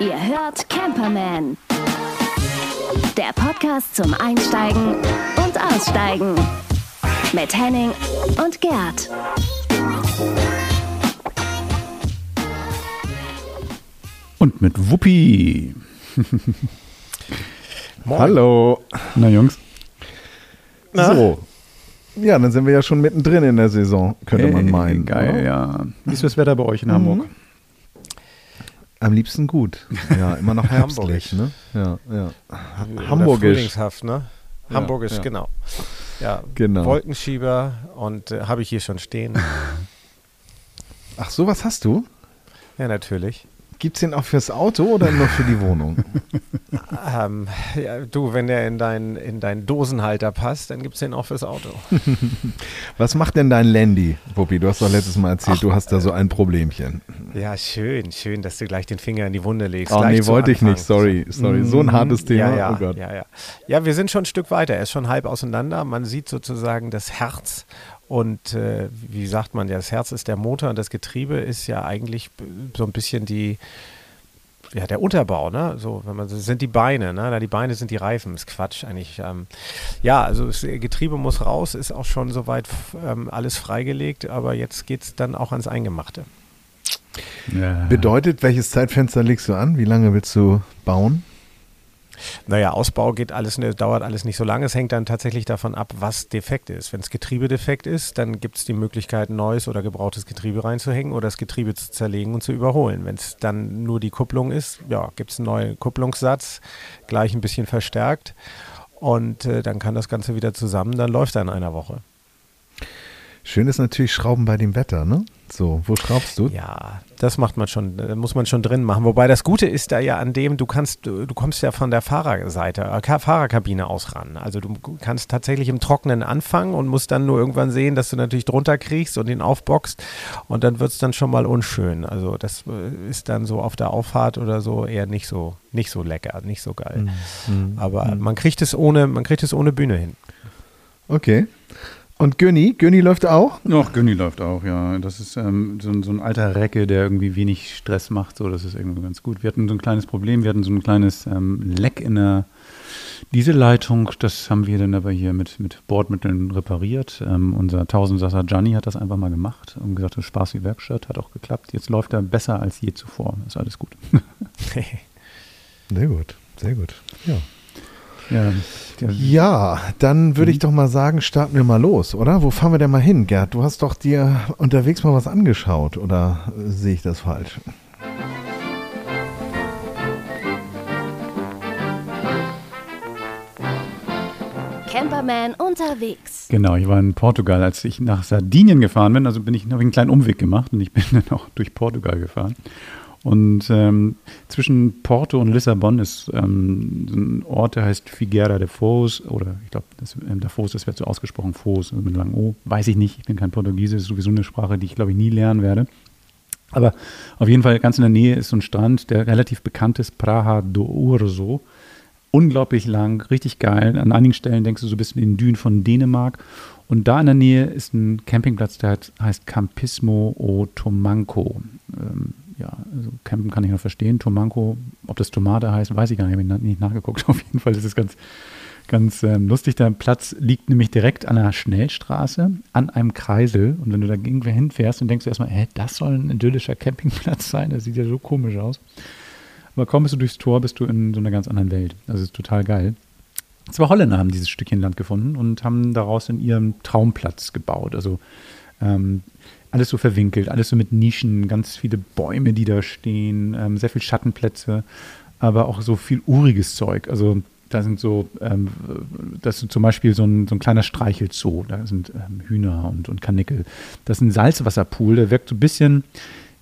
Ihr hört Camperman. Der Podcast zum Einsteigen und Aussteigen. Mit Henning und Gerd. Und mit Wuppi. Hallo. Na Jungs. So. Ja, dann sind wir ja schon mittendrin in der Saison, könnte man meinen. Geil, oder? ja. Wie ist das Wetter bei euch in Hamburg? Am liebsten gut. Ja, immer noch herbstlich, ne? Ja, ja. Oder Hamburgisch. Frühlingshaft, ne? Ja, Hamburgisch, ja. genau. Ja, Genau. Wolkenschieber und äh, habe ich hier schon stehen. Ach, sowas hast du? ja, natürlich. Gibt's den auch fürs Auto oder nur für die Wohnung? Ähm, ja, du, wenn der in deinen in deinen Dosenhalter passt, dann gibt es den auch fürs Auto. Was macht denn dein Landy, Wuppi? Du hast doch letztes Mal erzählt, du hast da so ein Problemchen. Ja, schön, schön, dass du gleich den Finger in die Wunde legst. Oh gleich nee, wollte ich nicht, sorry, sorry. So ein hartes Thema, Ja, ja, oh Gott. ja, ja. Ja, wir sind schon ein Stück weiter. Er ist schon halb auseinander. Man sieht sozusagen das Herz. Und äh, wie sagt man ja, das Herz ist der Motor und das Getriebe ist ja eigentlich so ein bisschen die, ja, der Unterbau, ne? So, wenn man so sind die Beine, ne? Na, die Beine sind die Reifen, ist Quatsch eigentlich. Ähm, ja, also das Getriebe muss raus, ist auch schon soweit ähm, alles freigelegt, aber jetzt geht es dann auch ans Eingemachte. Ja. Bedeutet, welches Zeitfenster legst du an? Wie lange willst du bauen? Naja, Ausbau geht alles, dauert alles nicht so lange. Es hängt dann tatsächlich davon ab, was defekt ist. Wenn das Getriebe defekt ist, dann gibt es die Möglichkeit, neues oder gebrauchtes Getriebe reinzuhängen oder das Getriebe zu zerlegen und zu überholen. Wenn es dann nur die Kupplung ist, ja, gibt es einen neuen Kupplungssatz, gleich ein bisschen verstärkt und äh, dann kann das Ganze wieder zusammen, dann läuft er in einer Woche. Schön ist natürlich Schrauben bei dem Wetter, ne? So, wo schraubst du? Ja, das macht man schon, äh, muss man schon drin machen. Wobei das Gute ist da ja an dem, du kannst, du du kommst ja von der Fahrerseite, äh, Ka- Fahrerkabine aus ran. Also du kannst tatsächlich im Trockenen anfangen und musst dann nur irgendwann sehen, dass du natürlich drunter kriegst und ihn aufboxt und dann wird es dann schon mal unschön. Also das äh, ist dann so auf der Auffahrt oder so eher nicht so, nicht so lecker, nicht so geil. Aber man kriegt es ohne, man kriegt es ohne Bühne hin. Okay. Und Günni? Günni läuft auch? Noch Günni läuft auch, ja. Das ist ähm, so, ein- so ein alter Recke, der irgendwie wenig Stress macht. So, das ist irgendwie ganz gut. Wir hatten so ein kleines Problem. Wir hatten so ein kleines ähm, Leck in der Dieselleitung. Das haben wir dann aber hier mit, mit Bordmitteln repariert. Ähm, unser Tausendsasser Gianni hat das einfach mal gemacht und gesagt, das Spaß wie Werkstatt. Hat auch geklappt. Jetzt läuft er besser als je zuvor. Ist alles gut. Sehr gut, sehr gut. Ja. Ja, Ja, dann würde ich doch mal sagen, starten wir mal los, oder? Wo fahren wir denn mal hin, Gerd? Du hast doch dir unterwegs mal was angeschaut, oder sehe ich das falsch? Camperman unterwegs. Genau, ich war in Portugal, als ich nach Sardinien gefahren bin. Also bin ich, habe ich einen kleinen Umweg gemacht und ich bin dann auch durch Portugal gefahren. Und ähm, zwischen Porto und Lissabon ist ähm, ein Ort, der heißt Figueira de Foz oder ich glaube, ähm, der Foz, das wird so ausgesprochen, Foz also mit langem O, weiß ich nicht. Ich bin kein Portugiese, ist sowieso eine Sprache, die ich glaube ich nie lernen werde. Aber auf jeden Fall ganz in der Nähe ist so ein Strand, der relativ bekannt ist, Praha do Urso. Unglaublich lang, richtig geil. An einigen Stellen denkst du so ein bisschen in den Dünen von Dänemark. Und da in der Nähe ist ein Campingplatz, der heißt- heißt Campismo o Tomanco. Ähm, ja, also Campen kann ich noch verstehen. Tomanco, ob das Tomate heißt, weiß ich gar nicht, habe ich na- nicht nachgeguckt. Auf jeden Fall ist es ganz, ganz ähm, lustig. Der Platz liegt nämlich direkt an einer Schnellstraße, an einem Kreisel. Und wenn du da irgendwo hinfährst, dann denkst du erstmal, hä, das soll ein idyllischer Campingplatz sein. Das sieht ja so komisch aus. Aber kaum bist du durchs Tor, bist du in so einer ganz anderen Welt. Das ist total geil. Zwei Holländer haben dieses Stückchen Land gefunden und haben daraus in ihrem Traumplatz gebaut. Also ähm, alles so verwinkelt, alles so mit Nischen, ganz viele Bäume, die da stehen, ähm, sehr viel Schattenplätze, aber auch so viel uriges Zeug. Also da sind so, ähm, das ist zum Beispiel so ein, so ein kleiner Streichelzoo, da sind ähm, Hühner und, und Karnickel. Das ist ein Salzwasserpool, der wirkt so ein bisschen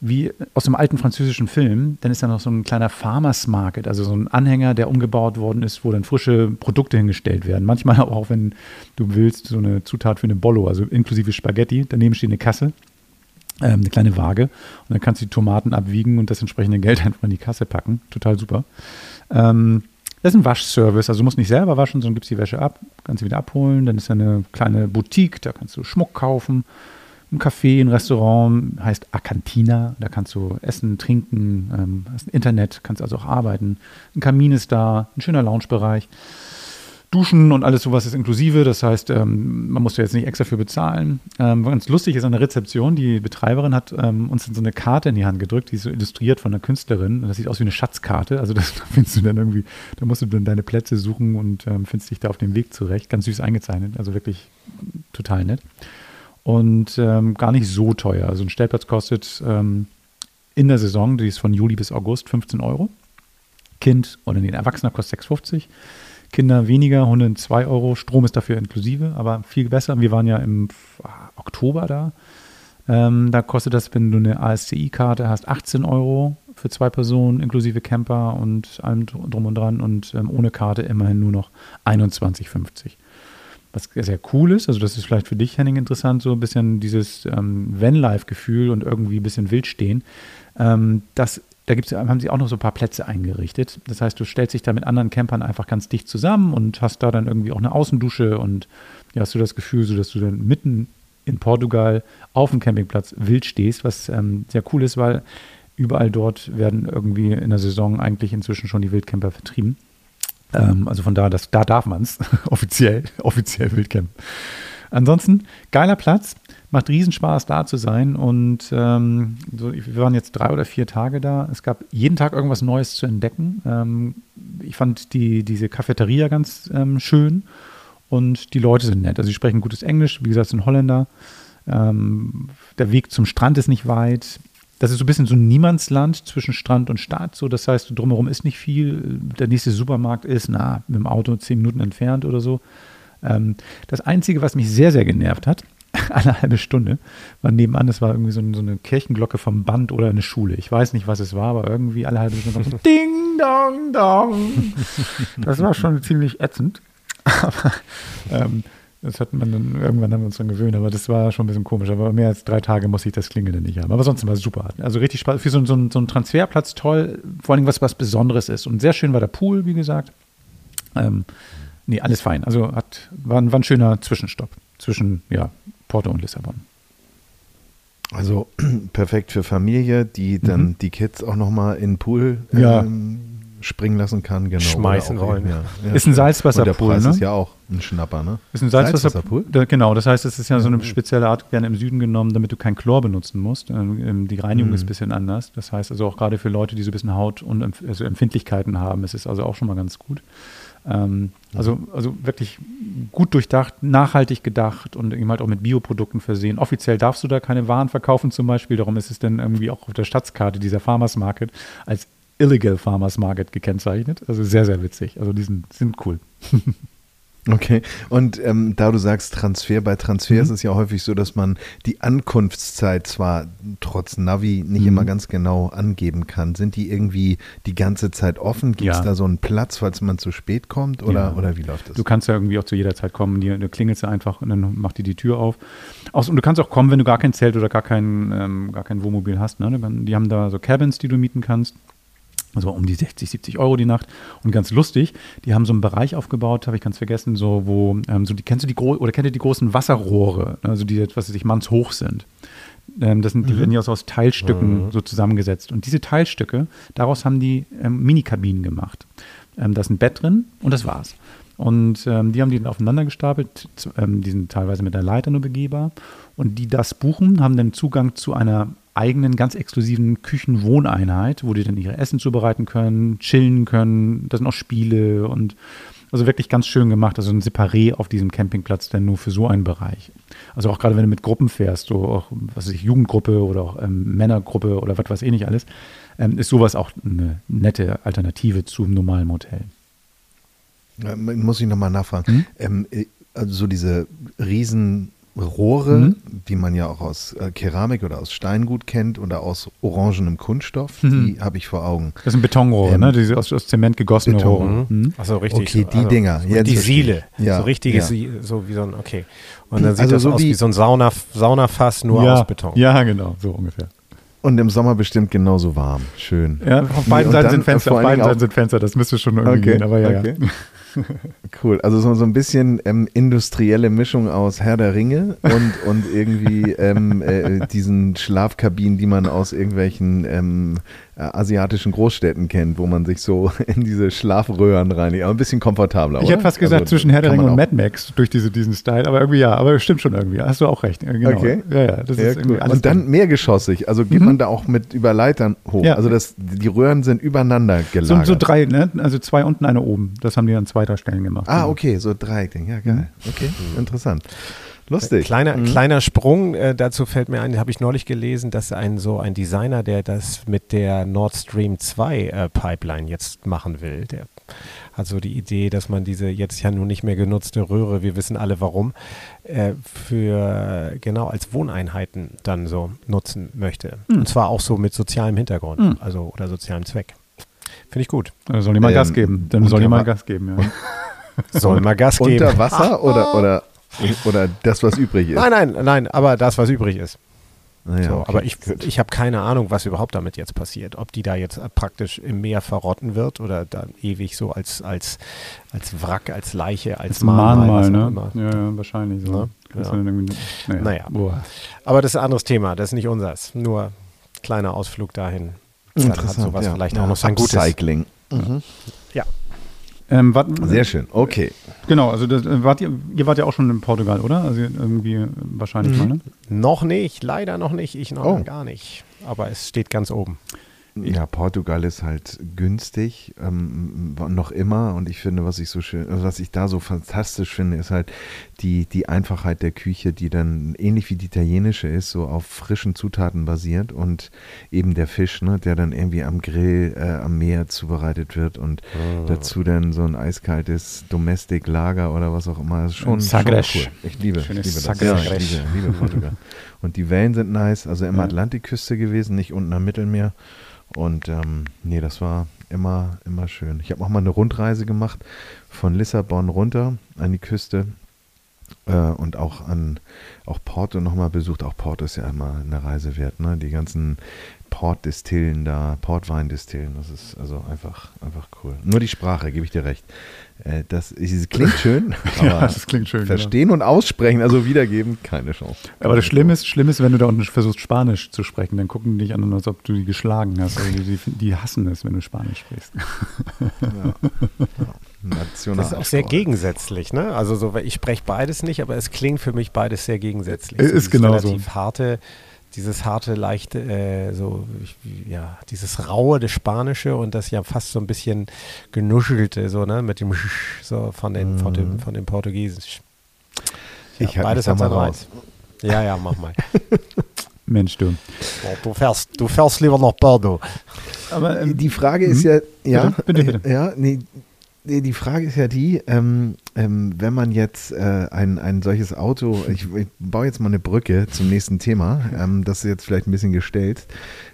wie aus einem alten französischen Film. Dann ist da noch so ein kleiner Farmers Market, also so ein Anhänger, der umgebaut worden ist, wo dann frische Produkte hingestellt werden. Manchmal auch, wenn du willst, so eine Zutat für eine Bollo, also inklusive Spaghetti. Daneben steht eine Kasse, ähm, eine kleine Waage. Und dann kannst du die Tomaten abwiegen und das entsprechende Geld einfach in die Kasse packen. Total super. Ähm, das ist ein Waschservice, also du musst nicht selber waschen, sondern gibst die Wäsche ab, kannst sie wieder abholen. Dann ist da eine kleine Boutique, da kannst du Schmuck kaufen ein Café, ein Restaurant, heißt Acantina. Da kannst du essen, trinken, ähm, hast ein Internet, kannst also auch arbeiten. Ein Kamin ist da, ein schöner Loungebereich. Duschen und alles sowas ist inklusive. Das heißt, ähm, man muss ja jetzt nicht extra für bezahlen. Ähm, ganz lustig ist an der Rezeption, die Betreiberin hat ähm, uns so eine Karte in die Hand gedrückt, die ist so illustriert von einer Künstlerin. Und das sieht aus wie eine Schatzkarte. Also das da findest du dann irgendwie, da musst du dann deine Plätze suchen und ähm, findest dich da auf dem Weg zurecht. Ganz süß eingezeichnet, also wirklich total nett. Und ähm, gar nicht so teuer. Also ein Stellplatz kostet ähm, in der Saison, die ist von Juli bis August, 15 Euro. Kind oder nee, ein Erwachsener kostet 6,50 Kinder weniger, Hunde 2 Euro. Strom ist dafür inklusive, aber viel besser. Wir waren ja im Oktober da. Ähm, da kostet das, wenn du eine ASCI-Karte hast, 18 Euro für zwei Personen, inklusive Camper und allem drum und dran. Und ähm, ohne Karte immerhin nur noch 21,50. Was sehr cool ist, also das ist vielleicht für dich, Henning, interessant, so ein bisschen dieses ähm, Van-Life-Gefühl und irgendwie ein bisschen wild stehen. Ähm, das da gibt's, haben sie auch noch so ein paar Plätze eingerichtet. Das heißt, du stellst dich da mit anderen Campern einfach ganz dicht zusammen und hast da dann irgendwie auch eine Außendusche und ja, hast du das Gefühl, so dass du dann mitten in Portugal auf dem Campingplatz wild stehst, was ähm, sehr cool ist, weil überall dort werden irgendwie in der Saison eigentlich inzwischen schon die Wildcamper vertrieben. Ähm, also von da, das, da darf man es offiziell, offiziell Wildcampen. Ansonsten geiler Platz. Macht Riesenspaß, da zu sein. Und ähm, so, wir waren jetzt drei oder vier Tage da. Es gab jeden Tag irgendwas Neues zu entdecken. Ähm, ich fand die, diese Cafeteria ganz ähm, schön und die Leute sind nett. Also sie sprechen gutes Englisch, wie gesagt, sind Holländer. Ähm, der Weg zum Strand ist nicht weit. Das ist so ein bisschen so ein Niemandsland zwischen Strand und Stadt. So, das heißt, drumherum ist nicht viel. Der nächste Supermarkt ist, na, mit dem Auto zehn Minuten entfernt oder so. Ähm, das Einzige, was mich sehr, sehr genervt hat, eine halbe Stunde. War nebenan, das war irgendwie so, so, eine Kirchenglocke vom Band oder eine Schule. Ich weiß nicht, was es war, aber irgendwie alle halbe Stunde so Ding, Dong, Dong. Das war schon ziemlich ätzend. Aber ähm, das hat man dann, irgendwann haben wir uns dran gewöhnt, aber das war schon ein bisschen komisch. Aber mehr als drei Tage muss ich das Klingeln nicht haben. Aber sonst war es super. Also richtig Spaß. Für so, so, so einen Transferplatz toll. Vor allem was, was Besonderes ist. Und sehr schön war der Pool, wie gesagt. Ähm, nee, alles fein. Also hat, war, war ein schöner Zwischenstopp zwischen ja, Porto und Lissabon. Also perfekt für Familie, die dann mhm. die Kids auch nochmal in den Pool ja. ähm, springen lassen kann. Genau. Schmeißen wollen. Ja. Ja, ist ein Salzwasserpool. der Preis ne? ist ja auch ein Schnapper, ne? Ist ein Salzwasserpool? Da, genau, das heißt, es ist ja so eine spezielle Art, gerne im Süden genommen, damit du kein Chlor benutzen musst. Ähm, die Reinigung mhm. ist ein bisschen anders. Das heißt also auch gerade für Leute, die so ein bisschen Haut- und also Empfindlichkeiten haben, ist es also auch schon mal ganz gut. Ähm, also, also wirklich gut durchdacht, nachhaltig gedacht und eben halt auch mit Bioprodukten versehen. Offiziell darfst du da keine Waren verkaufen zum Beispiel, darum ist es dann irgendwie auch auf der Stadtkarte dieser Farmers Market als Illegal Farmers Market gekennzeichnet. Also sehr, sehr witzig. Also die sind, sind cool. Okay, und ähm, da du sagst Transfer, bei Transfer mhm. ist es ja häufig so, dass man die Ankunftszeit zwar trotz Navi nicht mhm. immer ganz genau angeben kann. Sind die irgendwie die ganze Zeit offen? Gibt es ja. da so einen Platz, falls man zu spät kommt oder, ja. oder wie läuft das? Du kannst ja irgendwie auch zu jeder Zeit kommen, du klingelst ja einfach und dann macht die die Tür auf. Auch, und du kannst auch kommen, wenn du gar kein Zelt oder gar kein, ähm, gar kein Wohnmobil hast. Ne? Die haben da so Cabins, die du mieten kannst. Also um die 60, 70 Euro die Nacht. Und ganz lustig, die haben so einen Bereich aufgebaut, habe ich ganz vergessen, so wo, ähm, so die, kennst du die oder kennt ihr die großen Wasserrohre, ne, also die etwas, sich mannshoch sind. Ähm, das sind, die mhm. werden ja aus Teilstücken mhm. so zusammengesetzt. Und diese Teilstücke, daraus haben die ähm, Minikabinen gemacht. Ähm, da ist ein Bett drin und das war's. Und ähm, die haben die dann aufeinander gestapelt, ähm, die sind teilweise mit der Leiter nur begehbar. Und die das buchen, haben dann Zugang zu einer eigenen, ganz exklusiven Küchenwohneinheit, wo die dann ihre Essen zubereiten können, chillen können. Da sind auch Spiele und also wirklich ganz schön gemacht. Also ein Separé auf diesem Campingplatz, denn nur für so einen Bereich. Also auch gerade wenn du mit Gruppen fährst, so auch, was weiß ich, Jugendgruppe oder auch ähm, Männergruppe oder was weiß ich nicht alles, ähm, ist sowas auch eine nette Alternative zum normalen Hotel. muss ich nochmal nachfragen. Hm? Ähm, äh, also so diese riesen Rohre, mhm. die man ja auch aus äh, Keramik oder aus Steingut kennt oder aus orangenem Kunststoff, mhm. die habe ich vor Augen. Das sind Betonrohre, ähm, ne? Diese aus, aus Zement gegossene Beton. Rohre. Mhm. Achso, richtig. Okay, die also, Dinger. Ja, die Siele. Ja, so richtiges, ja. so wie so ein, okay. Und dann sieht also das so aus wie, wie so ein Sauna, Saunafass, nur ja, aus Beton. Ja, genau, so ungefähr. Und im Sommer bestimmt genauso warm. Schön. Ja, auf beiden Seiten sind Fenster, auf beiden Seiten sind Fenster, das müsste schon irgendwie okay, gehen, aber ja, okay. ja. Cool. Also so, so ein bisschen ähm, industrielle Mischung aus Herr der Ringe und, und irgendwie ähm, äh, diesen Schlafkabinen, die man aus irgendwelchen ähm, äh, asiatischen Großstädten kennt, wo man sich so in diese Schlafröhren reinigt. Aber ein bisschen komfortabler. Ich oder? hätte fast gesagt Also, zwischen Herr der Ringe und. Mad Max durch diese, diesen Style, aber irgendwie ja, aber stimmt schon irgendwie. Hast du auch recht. Genau. Okay. Ja, ja, das Ja, ist irgendwie cool. Und dann mehrgeschossig. Also geht Mhm. man da auch mit über Leitern hoch. Ja. Also das, die Röhren sind übereinander so, gelagert. so drei, ne? Also zwei unten, eine oben. Das haben die an zweiter Stelle gemacht. Ah, okay, so Dreieckding. Ja, geil. Okay, interessant. Lustig. Kleiner, Mhm. kleiner Sprung, äh, dazu fällt mir ein, habe ich neulich gelesen, dass ein so ein Designer, der das mit der Nord Stream 2 äh, Pipeline jetzt machen will, der hat so die Idee, dass man diese jetzt ja nun nicht mehr genutzte Röhre, wir wissen alle warum, äh, für genau als Wohneinheiten dann so nutzen möchte. Hm. Und zwar auch so mit sozialem Hintergrund, Hm. also oder sozialem Zweck. Finde ich gut. Dann soll die mal Ähm, Gas geben. Dann soll die mal Gas geben, ja. Soll mal Gas geben. Unter Wasser oder, oder, oder das, was übrig ist? Nein, nein, nein, aber das, was übrig ist. Naja, so, okay, aber ich, gut. ich habe keine Ahnung, was überhaupt damit jetzt passiert. Ob die da jetzt äh, praktisch im Meer verrotten wird oder dann ewig so als, als, als Wrack, als Leiche, als Als Mahnmal, Mahnmal, ne? Ja, ja, wahrscheinlich so. Ne? Das Ja. Naja. Naja. Boah. Aber das ist ein anderes Thema, das ist nicht unseres. Nur kleiner Ausflug dahin. Dann hat sowas ja. vielleicht ja. auch noch sein Gutes. Upcycling. Mhm. Ähm, wart, Sehr schön. Okay. Genau, also das, äh, wart ihr, ihr wart ja auch schon in Portugal, oder? Also irgendwie wahrscheinlich Mhm. mal, ne? Noch nicht, leider noch nicht, ich noch Oh. gar nicht. Aber es steht ganz oben. Ja, Portugal ist halt günstig, ähm, noch immer. Und ich finde, was ich so schön, also was ich da so fantastisch finde, ist halt die, die Einfachheit der Küche, die dann ähnlich wie die italienische ist, so auf frischen Zutaten basiert und eben der Fisch, ne, der dann irgendwie am Grill, äh, am Meer zubereitet wird und dazu dann so ein eiskaltes Domestic Lager oder was auch immer. Das ist schon, schon Sagres. cool. Ich liebe, ich liebe das. Sagres. Ja, ich liebe, liebe Portugal. Und die Wellen sind nice, also immer. Atlantikküste gewesen, nicht unten am Mittelmeer. Und ähm, nee, das war immer, immer schön. Ich habe auch mal eine Rundreise gemacht von Lissabon runter an die Küste äh, und auch an auch Porto nochmal besucht. Auch Porto ist ja immer eine Reise wert, ne? Die ganzen Portdistillen da, Portweindistillen, das ist also einfach, einfach cool. Nur die Sprache, gebe ich dir recht. Äh, das es klingt schön, aber Ja, das klingt schön. genau. verstehen und aussprechen, also wiedergeben, keine Chance. Aber das Schlimme ist, schlimm ist, wenn du da unten versuchst, Spanisch zu sprechen, dann gucken die dich an, als ob du die geschlagen hast. Also die, die hassen es, wenn du Spanisch sprichst. National Das ist auch sehr gegensätzlich, ne? Also so, ich spreche beides nicht, aber es klingt für mich beides sehr gegensätzlich. Ist So dieses genauso. Relativ harte, dieses harte, leichte, äh, so, ich, ja, dieses raue, das Spanische und das ja fast so ein bisschen genuschelte, so, ne? Mit dem Sch so von den, von dem, von dem Portugiesisch. Ja, Ich halte beides hat seinen mal Reiz. Ja, ja, mach mal. Mensch, du. Du, fährst, du fährst lieber nach Bordeaux. Aber ähm, Die Frage ist ja, ja, Bitte, bitte, bitte. ja, nee, nee, die Frage ist ja die, ähm, ähm, wenn man jetzt äh, ein, ein solches Auto, ich, ich baue jetzt mal eine Brücke zum nächsten Thema, ähm, das ist jetzt vielleicht ein bisschen gestellt.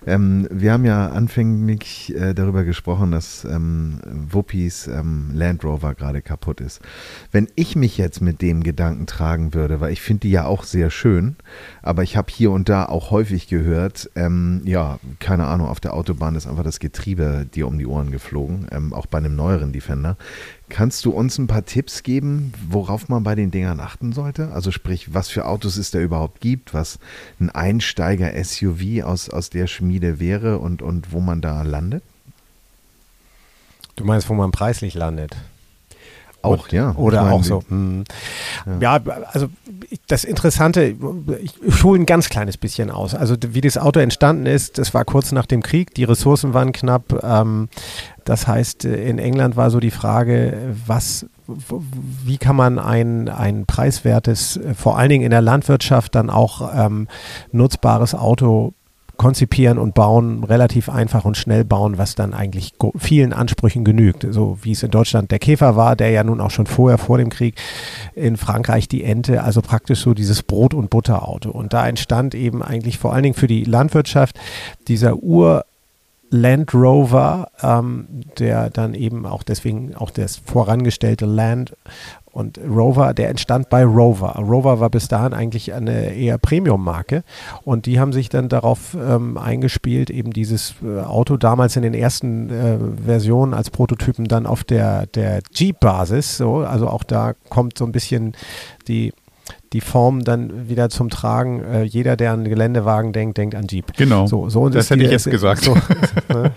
Ähm, wir haben ja anfänglich äh, darüber gesprochen, dass ähm, Wuppis ähm, Land Rover gerade kaputt ist. Wenn ich mich jetzt mit dem Gedanken tragen würde, weil ich finde die ja auch sehr schön, aber ich habe hier und da auch häufig gehört, ähm, ja, keine Ahnung, auf der Autobahn ist einfach das Getriebe dir um die Ohren geflogen, ähm, auch bei einem neueren Defender. Kannst du uns ein paar Tipps geben, worauf man bei den Dingern achten sollte? Also sprich, was für Autos es da überhaupt gibt, was ein Einsteiger-SUV aus, aus der Schmiede wäre und, und wo man da landet? Du meinst, wo man preislich landet? Auch, Und- ja. Oder auch so. hm. Ja. also das Interessante, ich, ich hole ein ganz kleines bisschen aus. Also wie das Auto entstanden ist, das war kurz nach dem Krieg, die Ressourcen waren knapp. Ähm, das heißt, äh, in England war so die Frage, was, wie kann man ein, ein preiswertes, äh, vor allen Dingen in der Landwirtschaft dann auch ähm, nutzbares Auto konzipieren und bauen, relativ einfach und schnell bauen, was dann eigentlich vielen Ansprüchen genügt. So wie es in Deutschland der Käfer war, der ja nun auch schon vorher, vor dem Krieg, in Frankreich die Ente, also praktisch so dieses Brot- und Butterauto. Und da entstand eben eigentlich vor allen Dingen für die Landwirtschaft dieser Ur- Land Rover, ähm, der dann eben auch deswegen auch das vorangestellte Land Und Rover, der entstand bei Rover. Rover war bis dahin eigentlich eine eher Premium-Marke. Und die haben sich dann darauf ähm, eingespielt, eben dieses äh, Auto damals in den ersten äh, Versionen als Prototypen dann auf der, der Jeep-Basis. So, also auch da kommt so ein bisschen die die Form dann wieder zum Tragen. Äh, jeder, der an Geländewagen denkt, denkt an Jeep. Genau. So, so das hätte die, ich jetzt gesagt. So, ne?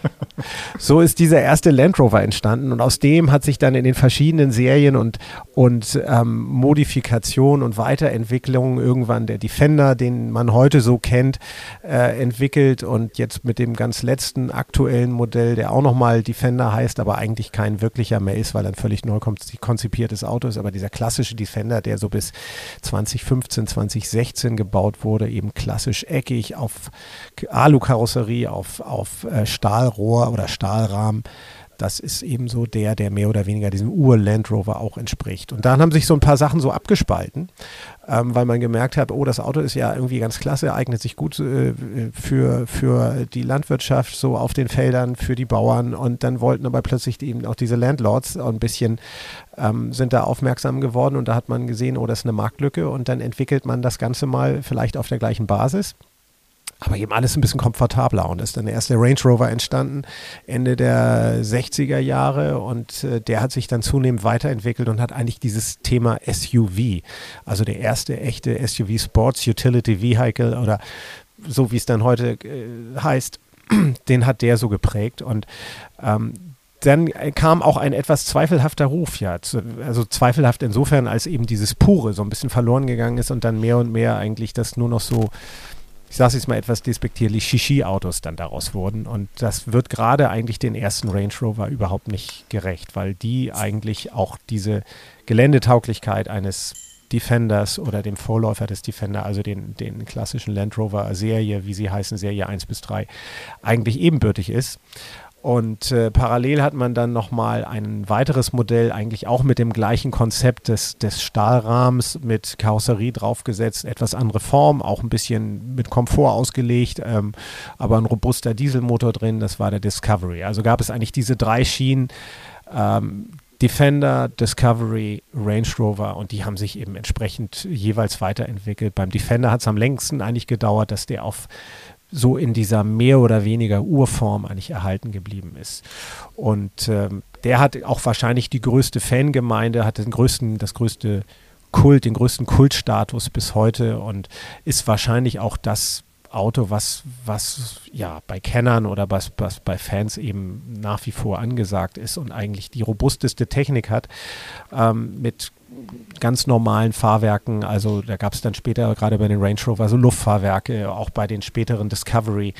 so, ist dieser erste Land Rover entstanden und aus dem hat sich dann in den verschiedenen Serien und, und ähm, Modifikationen und Weiterentwicklungen irgendwann der Defender, den man heute so kennt, äh, entwickelt und jetzt mit dem ganz letzten aktuellen Modell, der auch nochmal Defender heißt, aber eigentlich kein wirklicher mehr ist, weil ein völlig neu konzipiertes Auto ist, aber dieser klassische Defender, der so bis 20 2015, 2016 gebaut wurde, eben klassisch eckig auf Alukarosserie, auf, auf äh, Stahlrohr oder Stahlrahmen. Das ist eben so der, der mehr oder weniger diesem Ur-Land Rover auch entspricht. Und dann haben sich so ein paar Sachen so abgespalten, ähm, weil man gemerkt hat, oh, das Auto ist ja irgendwie ganz klasse, eignet sich gut äh, für, für die Landwirtschaft, so auf den Feldern, für die Bauern. Und dann wollten aber plötzlich eben auch diese Landlords ein bisschen, ähm, sind da aufmerksam geworden und da hat man gesehen, oh, das ist eine Marktlücke und dann entwickelt man das Ganze mal vielleicht auf der gleichen Basis aber eben alles ein bisschen komfortabler. Und ist dann der erste Range Rover entstanden, Ende der 60er Jahre. Und äh, der hat sich dann zunehmend weiterentwickelt und hat eigentlich dieses Thema SUV, also der erste echte SUV Sports Utility Vehicle oder so wie es dann heute äh, heißt, den hat der so geprägt. Und ähm, dann kam auch ein etwas zweifelhafter Ruf, ja. Also zweifelhaft insofern, als eben dieses Pure so ein bisschen verloren gegangen ist und dann mehr und mehr eigentlich das nur noch so ich sage es jetzt mal etwas despektierlich, Shishi-Autos dann daraus wurden. Und das wird gerade eigentlich den ersten Range Rover überhaupt nicht gerecht, weil die eigentlich auch diese Geländetauglichkeit eines Defenders oder dem Vorläufer des Defender, also den, den klassischen Land Rover Serie, wie sie heißen, Serie 1 bis 3, eigentlich ebenbürtig ist. Und äh, parallel hat man dann nochmal ein weiteres Modell, eigentlich auch mit dem gleichen Konzept des, des Stahlrahmens mit Karosserie draufgesetzt, etwas andere Form, auch ein bisschen mit Komfort ausgelegt, ähm, aber ein robuster Dieselmotor drin, das war der Discovery. Also gab es eigentlich diese drei Schienen, ähm, Defender, Discovery, Range Rover und die haben sich eben entsprechend jeweils weiterentwickelt. Beim Defender hat es am längsten eigentlich gedauert, dass der auf so in dieser mehr oder weniger Urform eigentlich erhalten geblieben ist. Und ähm, der hat auch wahrscheinlich die größte Fangemeinde, hat den größten, das größte Kult, den größten Kultstatus bis heute und ist wahrscheinlich auch das Auto, was, was ja bei Kennern oder was, was bei Fans eben nach wie vor angesagt ist und eigentlich die robusteste Technik hat, ähm, mit ganz normalen Fahrwerken. Also da gab es dann später gerade bei den Range Rover so Luftfahrwerke, auch bei den späteren Discovery.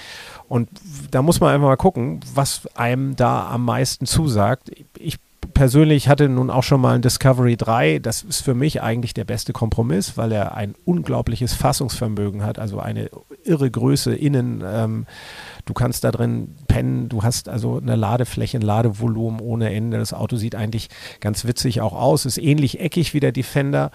Und da muss man einfach mal gucken, was einem da am meisten zusagt. Ich persönlich hatte nun auch schon mal ein Discovery 3. Das ist für mich eigentlich der beste Kompromiss, weil er ein unglaubliches Fassungsvermögen hat, also eine irre Größe innen. Ähm, du kannst da drin pennen, du hast also eine Ladefläche, ein Ladevolumen ohne Ende. Das Auto sieht eigentlich ganz witzig auch aus, ist ähnlich eckig wie der Defender.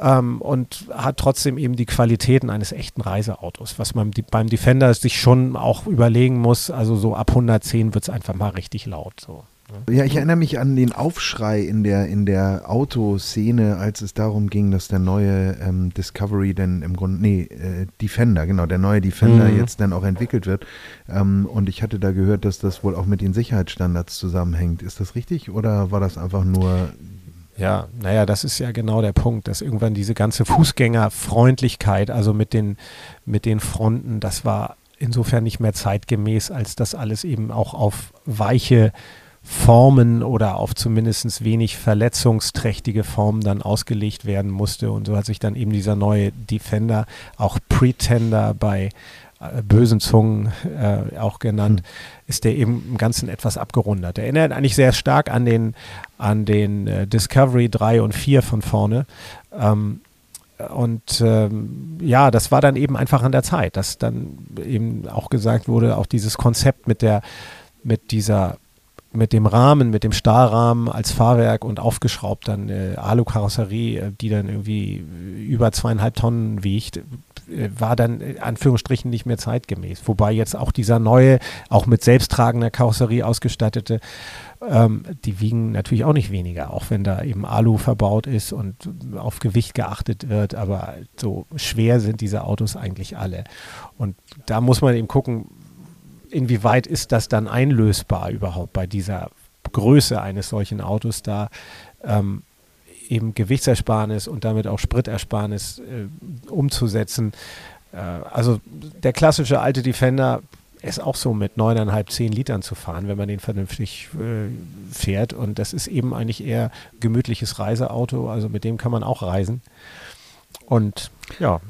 Ähm, und hat trotzdem eben die Qualitäten eines echten Reiseautos, was man beim Defender sich schon auch überlegen muss. Also so ab 110 wird es einfach mal richtig laut. So. Ja, ich erinnere mich an den Aufschrei in der, in der Autoszene, als es darum ging, dass der neue ähm, Discovery dann im Grunde, nee, äh, Defender, genau, der neue Defender mhm. jetzt dann auch entwickelt wird. Ähm, und ich hatte da gehört, dass das wohl auch mit den Sicherheitsstandards zusammenhängt. Ist das richtig oder war das einfach nur ja, naja, das ist ja genau der Punkt, dass irgendwann diese ganze Fußgängerfreundlichkeit, also mit den, mit den Fronten, das war insofern nicht mehr zeitgemäß, als das alles eben auch auf weiche Formen oder auf zumindest wenig verletzungsträchtige Formen dann ausgelegt werden musste. Und so hat sich dann eben dieser neue Defender, auch Pretender bei äh, bösen Zungen äh, auch genannt, mhm. ist der eben im Ganzen etwas abgerundet. Er erinnert eigentlich sehr stark an den, an den äh, Discovery 3 und 4 von vorne. Ähm, und ähm, ja, das war dann eben einfach an der Zeit, dass dann eben auch gesagt wurde, auch dieses Konzept mit der, mit dieser mit dem Rahmen, mit dem Stahlrahmen als Fahrwerk und aufgeschraubt dann äh, Alu-Karosserie, äh, die dann irgendwie über zweieinhalb Tonnen wiegt, äh, war dann in Anführungsstrichen nicht mehr zeitgemäß. Wobei jetzt auch dieser neue, auch mit selbsttragender Karosserie ausgestattete, ähm, die wiegen natürlich auch nicht weniger, auch wenn da eben Alu verbaut ist und auf Gewicht geachtet wird. Aber so schwer sind diese Autos eigentlich alle. Und da muss man eben gucken, inwieweit ist das dann einlösbar überhaupt bei dieser Größe eines solchen Autos da ähm, eben Gewichtsersparnis und damit auch Spritersparnis äh, umzusetzen. Äh, also der klassische alte Defender ist auch so mit neuneinhalb, zehn Litern zu fahren, wenn man den vernünftig äh, fährt. Und das ist eben eigentlich eher gemütliches Reiseauto. Also mit dem kann man auch reisen. Und ja,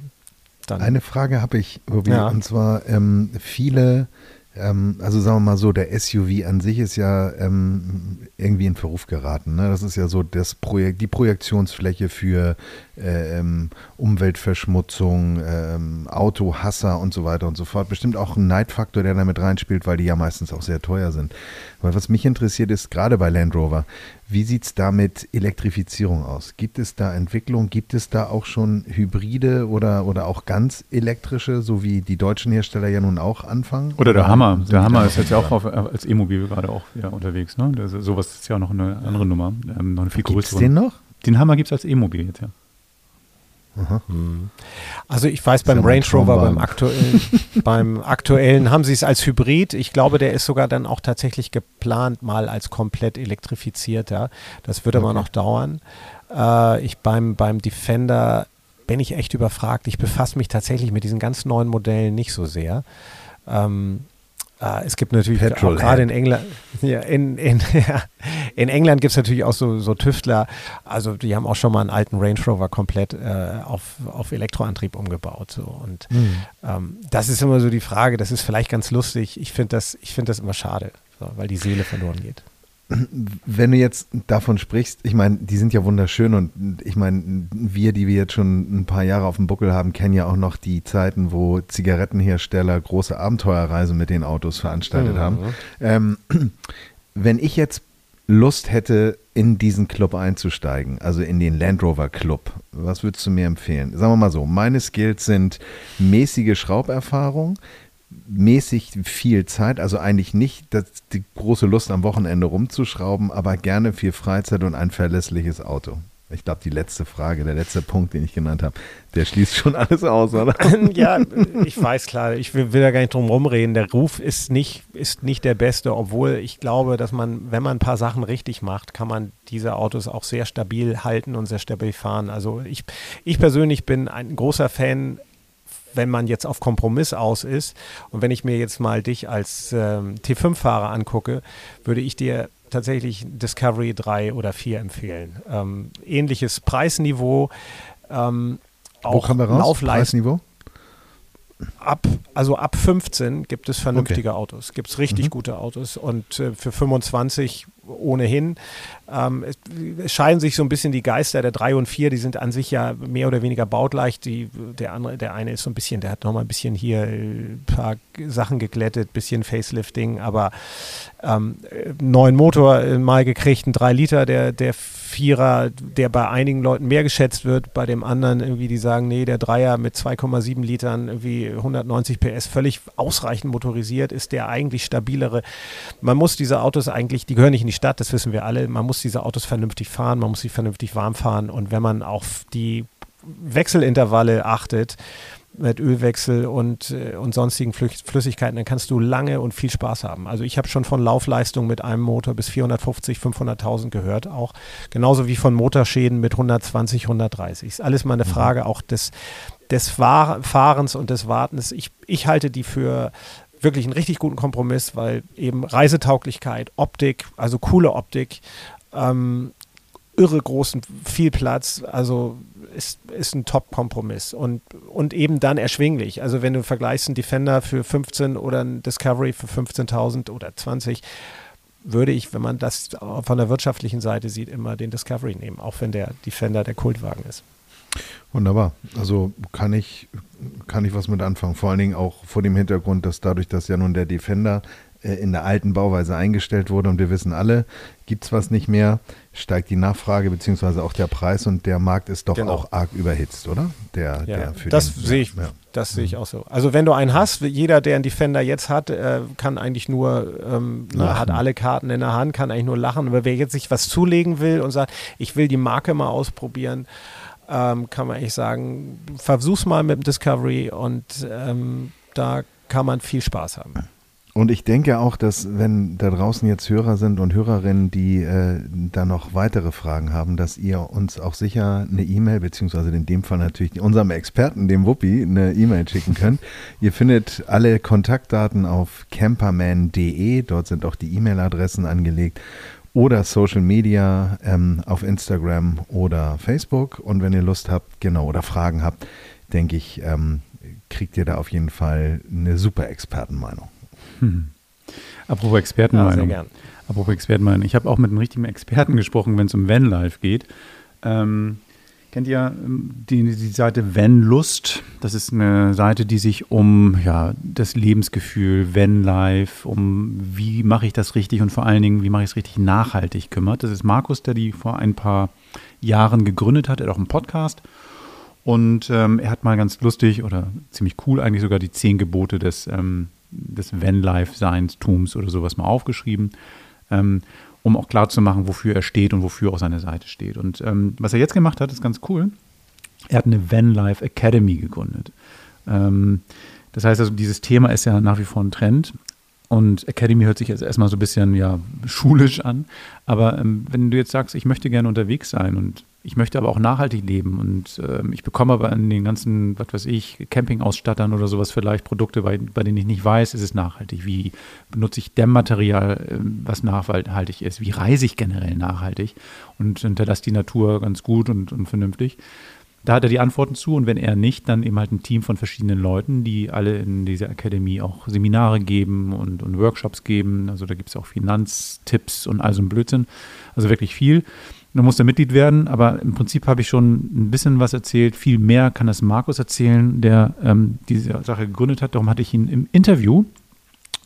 dann. Eine Frage habe ich, Ruby, ja. und zwar ähm, viele ähm, also sagen wir mal so, der SUV an sich ist ja ähm, irgendwie in Verruf geraten. Ne? Das ist ja so das Projekt, die Projektionsfläche für äh, ähm, Umweltverschmutzung, ähm, Autohasser und so weiter und so fort. Bestimmt auch ein Neidfaktor, der damit reinspielt, weil die ja meistens auch sehr teuer sind. Weil was mich interessiert ist, gerade bei Land Rover, wie sieht es da mit Elektrifizierung aus? Gibt es da Entwicklung? Gibt es da auch schon Hybride oder, oder auch ganz elektrische, so wie die deutschen Hersteller ja nun auch anfangen? Oder der Hammer. Der Hammer ist jetzt ja auch auf, als E-Mobil gerade auch wieder unterwegs. Ne? Das, sowas ist ja auch noch eine andere Nummer. Ähm, noch eine viel größere. Gibt's den noch? Den Hammer gibt es als E-Mobil jetzt, ja. Hm. Also ich weiß beim Range Rover, beim aktuellen, beim aktuellen haben sie es als Hybrid. Ich glaube, der ist sogar dann auch tatsächlich geplant mal als komplett elektrifizierter. Das wird okay. aber noch dauern. Äh, ich beim, beim Defender bin ich echt überfragt. Ich befasse mich tatsächlich mit diesen ganz neuen Modellen nicht so sehr. Ähm, äh, es gibt natürlich Petrol gerade in England, ja, in, in, ja, in England gibt es natürlich auch so, so Tüftler, also die haben auch schon mal einen alten Range Rover komplett äh, auf, auf Elektroantrieb umgebaut. So. Und mhm. ähm, das ist immer so die Frage, das ist vielleicht ganz lustig. Ich finde das, find das immer schade, so, weil die Seele verloren geht wenn du jetzt davon sprichst, ich meine, die sind ja wunderschön und ich meine, wir, die wir jetzt schon ein paar Jahre auf dem Buckel haben, kennen ja auch noch die Zeiten, wo Zigarettenhersteller große Abenteuerreisen mit den Autos veranstaltet mhm. haben. Ähm, wenn ich jetzt Lust hätte, in diesen Club einzusteigen, also in den Land Rover Club, was würdest du mir empfehlen? Sagen wir mal so, meine Skills sind mäßige Schrauberfahrung, mäßig viel Zeit, also eigentlich nicht das, die große Lust am Wochenende rumzuschrauben, aber gerne viel Freizeit und ein verlässliches Auto. Ich glaube, die letzte Frage, der letzte Punkt, den ich genannt habe, der schließt schon alles aus, oder? ja, ich weiß klar, ich will, will da gar nicht drum rumreden. Der Ruf ist nicht, ist nicht der beste, obwohl ich glaube, dass man, wenn man ein paar Sachen richtig macht, kann man diese Autos auch sehr stabil halten und sehr stabil fahren. Also ich, ich persönlich bin ein großer Fan wenn man jetzt auf Kompromiss aus ist und wenn ich mir jetzt mal dich als ähm, T5-Fahrer angucke, würde ich dir tatsächlich Discovery 3 oder 4 empfehlen. Ähm, ähnliches Preisniveau. Ähm, Wo kann wir raus? Preisniveau? Ab, also ab 15 gibt es vernünftige okay. Autos, gibt es richtig mhm. gute Autos und äh, für 25 ohnehin. Ähm, es, es, scheiden sich so ein bisschen die Geister der 3 und 4, die sind an sich ja mehr oder weniger baugleich. Die, der, andere, der eine ist so ein bisschen, der hat nochmal ein bisschen hier ein äh, paar Sachen geglättet, bisschen Facelifting, aber ähm, neuen Motor äh, mal gekriegt, ein 3 Liter, der, der Vierer, der bei einigen Leuten mehr geschätzt wird, bei dem anderen irgendwie, die sagen, nee, der Dreier mit 2,7 Litern, irgendwie 190 PS, völlig ausreichend motorisiert, ist der eigentlich stabilere. Man muss diese Autos eigentlich, die gehören nicht in die Stadt, das wissen wir alle, man muss diese Autos vernünftig fahren, man muss sie vernünftig warm fahren und wenn man auf die Wechselintervalle achtet, mit Ölwechsel und, äh, und sonstigen Flüssigkeiten, dann kannst du lange und viel Spaß haben. Also ich habe schon von Laufleistung mit einem Motor bis 450, 500.000 gehört, auch genauso wie von Motorschäden mit 120, 130. Ist alles mal eine mhm. Frage auch des, des Fahrens und des Wartens. Ich, ich halte die für wirklich einen richtig guten Kompromiss, weil eben Reisetauglichkeit, Optik, also coole Optik, ähm, irre großen, viel Platz, also ist, ist ein Top-Kompromiss und, und eben dann erschwinglich. Also wenn du vergleichst einen Defender für 15 oder einen Discovery für 15.000 oder 20, würde ich, wenn man das von der wirtschaftlichen Seite sieht, immer den Discovery nehmen, auch wenn der Defender der Kultwagen ist. Wunderbar. Also kann ich, kann ich was mit anfangen. Vor allen Dingen auch vor dem Hintergrund, dass dadurch, dass ja nun der Defender in der alten Bauweise eingestellt wurde und wir wissen alle, gibt es was nicht mehr, steigt die Nachfrage beziehungsweise auch der Preis und der Markt ist doch Genau. auch arg überhitzt, oder? Der, Ja, der für das den- sehe ich, ja. das sehe ich auch so. Also wenn du einen hast, jeder, der einen Defender jetzt hat, äh, kann eigentlich nur, ähm, ne, hat alle Karten in der Hand, kann eigentlich nur lachen. Aber wer jetzt sich was zulegen will und sagt, ich will die Marke mal ausprobieren, ähm, kann man eigentlich sagen, versuch's mal mit dem Discovery und ähm, da kann man viel Spaß haben. Und ich denke auch, dass wenn da draußen jetzt Hörer sind und Hörerinnen, die äh, da noch weitere Fragen haben, dass ihr uns auch sicher eine E-Mail, beziehungsweise in dem Fall natürlich unserem Experten, dem Wuppi, eine E-Mail schicken könnt. ihr findet alle Kontaktdaten auf camperman.de, dort sind auch die E-Mail-Adressen angelegt oder Social Media ähm, auf Instagram oder Facebook. Und wenn ihr Lust habt, genau, oder Fragen habt, denke ich, ähm, kriegt ihr da auf jeden Fall eine super Expertenmeinung. Apropos Ja, Expertenmeinung. sehr gern. Apropos Expertenmeinung. Ich habe auch mit einem richtigen Experten gesprochen, wenn es um Vanlife geht. Ähm, kennt ihr ähm, die, die Seite Vanlust? Das ist eine Seite, die sich um ja, das Lebensgefühl, Vanlife, um wie mache ich das richtig und vor allen Dingen, wie mache ich es richtig nachhaltig kümmert. Das ist Markus, der die vor ein paar Jahren gegründet hat. Er hat auch einen Podcast. Und ähm, er hat mal ganz lustig oder ziemlich cool eigentlich sogar die zehn Gebote des, ähm, des Vanlife-Seinstums oder sowas mal aufgeschrieben, ähm, um auch klar zu machen, wofür er steht und wofür auch seine Seite steht. Und ähm, was er jetzt gemacht hat, ist ganz cool. Er hat eine Vanlife Academy gegründet. Ähm, das heißt also, dieses Thema ist ja nach wie vor ein Trend. Und Academy hört sich jetzt erstmal so ein bisschen ja schulisch an. Aber ähm, wenn du jetzt sagst, ich möchte gerne unterwegs sein und ich möchte aber auch nachhaltig leben und ähm, ich bekomme aber an den ganzen, was weiß ich, Campingausstattern oder sowas vielleicht Produkte, bei, bei denen ich nicht weiß, ist es nachhaltig. Wie benutze ich Dämmmaterial, ähm, was nachhaltig ist? Wie reise ich generell nachhaltig und hinterlasse die Natur ganz gut und, und vernünftig? Da hat er die Antworten zu und wenn er nicht, dann eben halt ein Team von verschiedenen Leuten, die alle in dieser Akademie auch Seminare geben und, und Workshops geben. Also da gibt es auch Finanztipps und all so ein Blödsinn. Also wirklich viel. Du musst da Mitglied werden, aber im Prinzip habe ich schon ein bisschen was erzählt. Viel mehr kann das Markus erzählen, der ähm, diese Sache gegründet hat. Darum hatte ich ihn im Interview.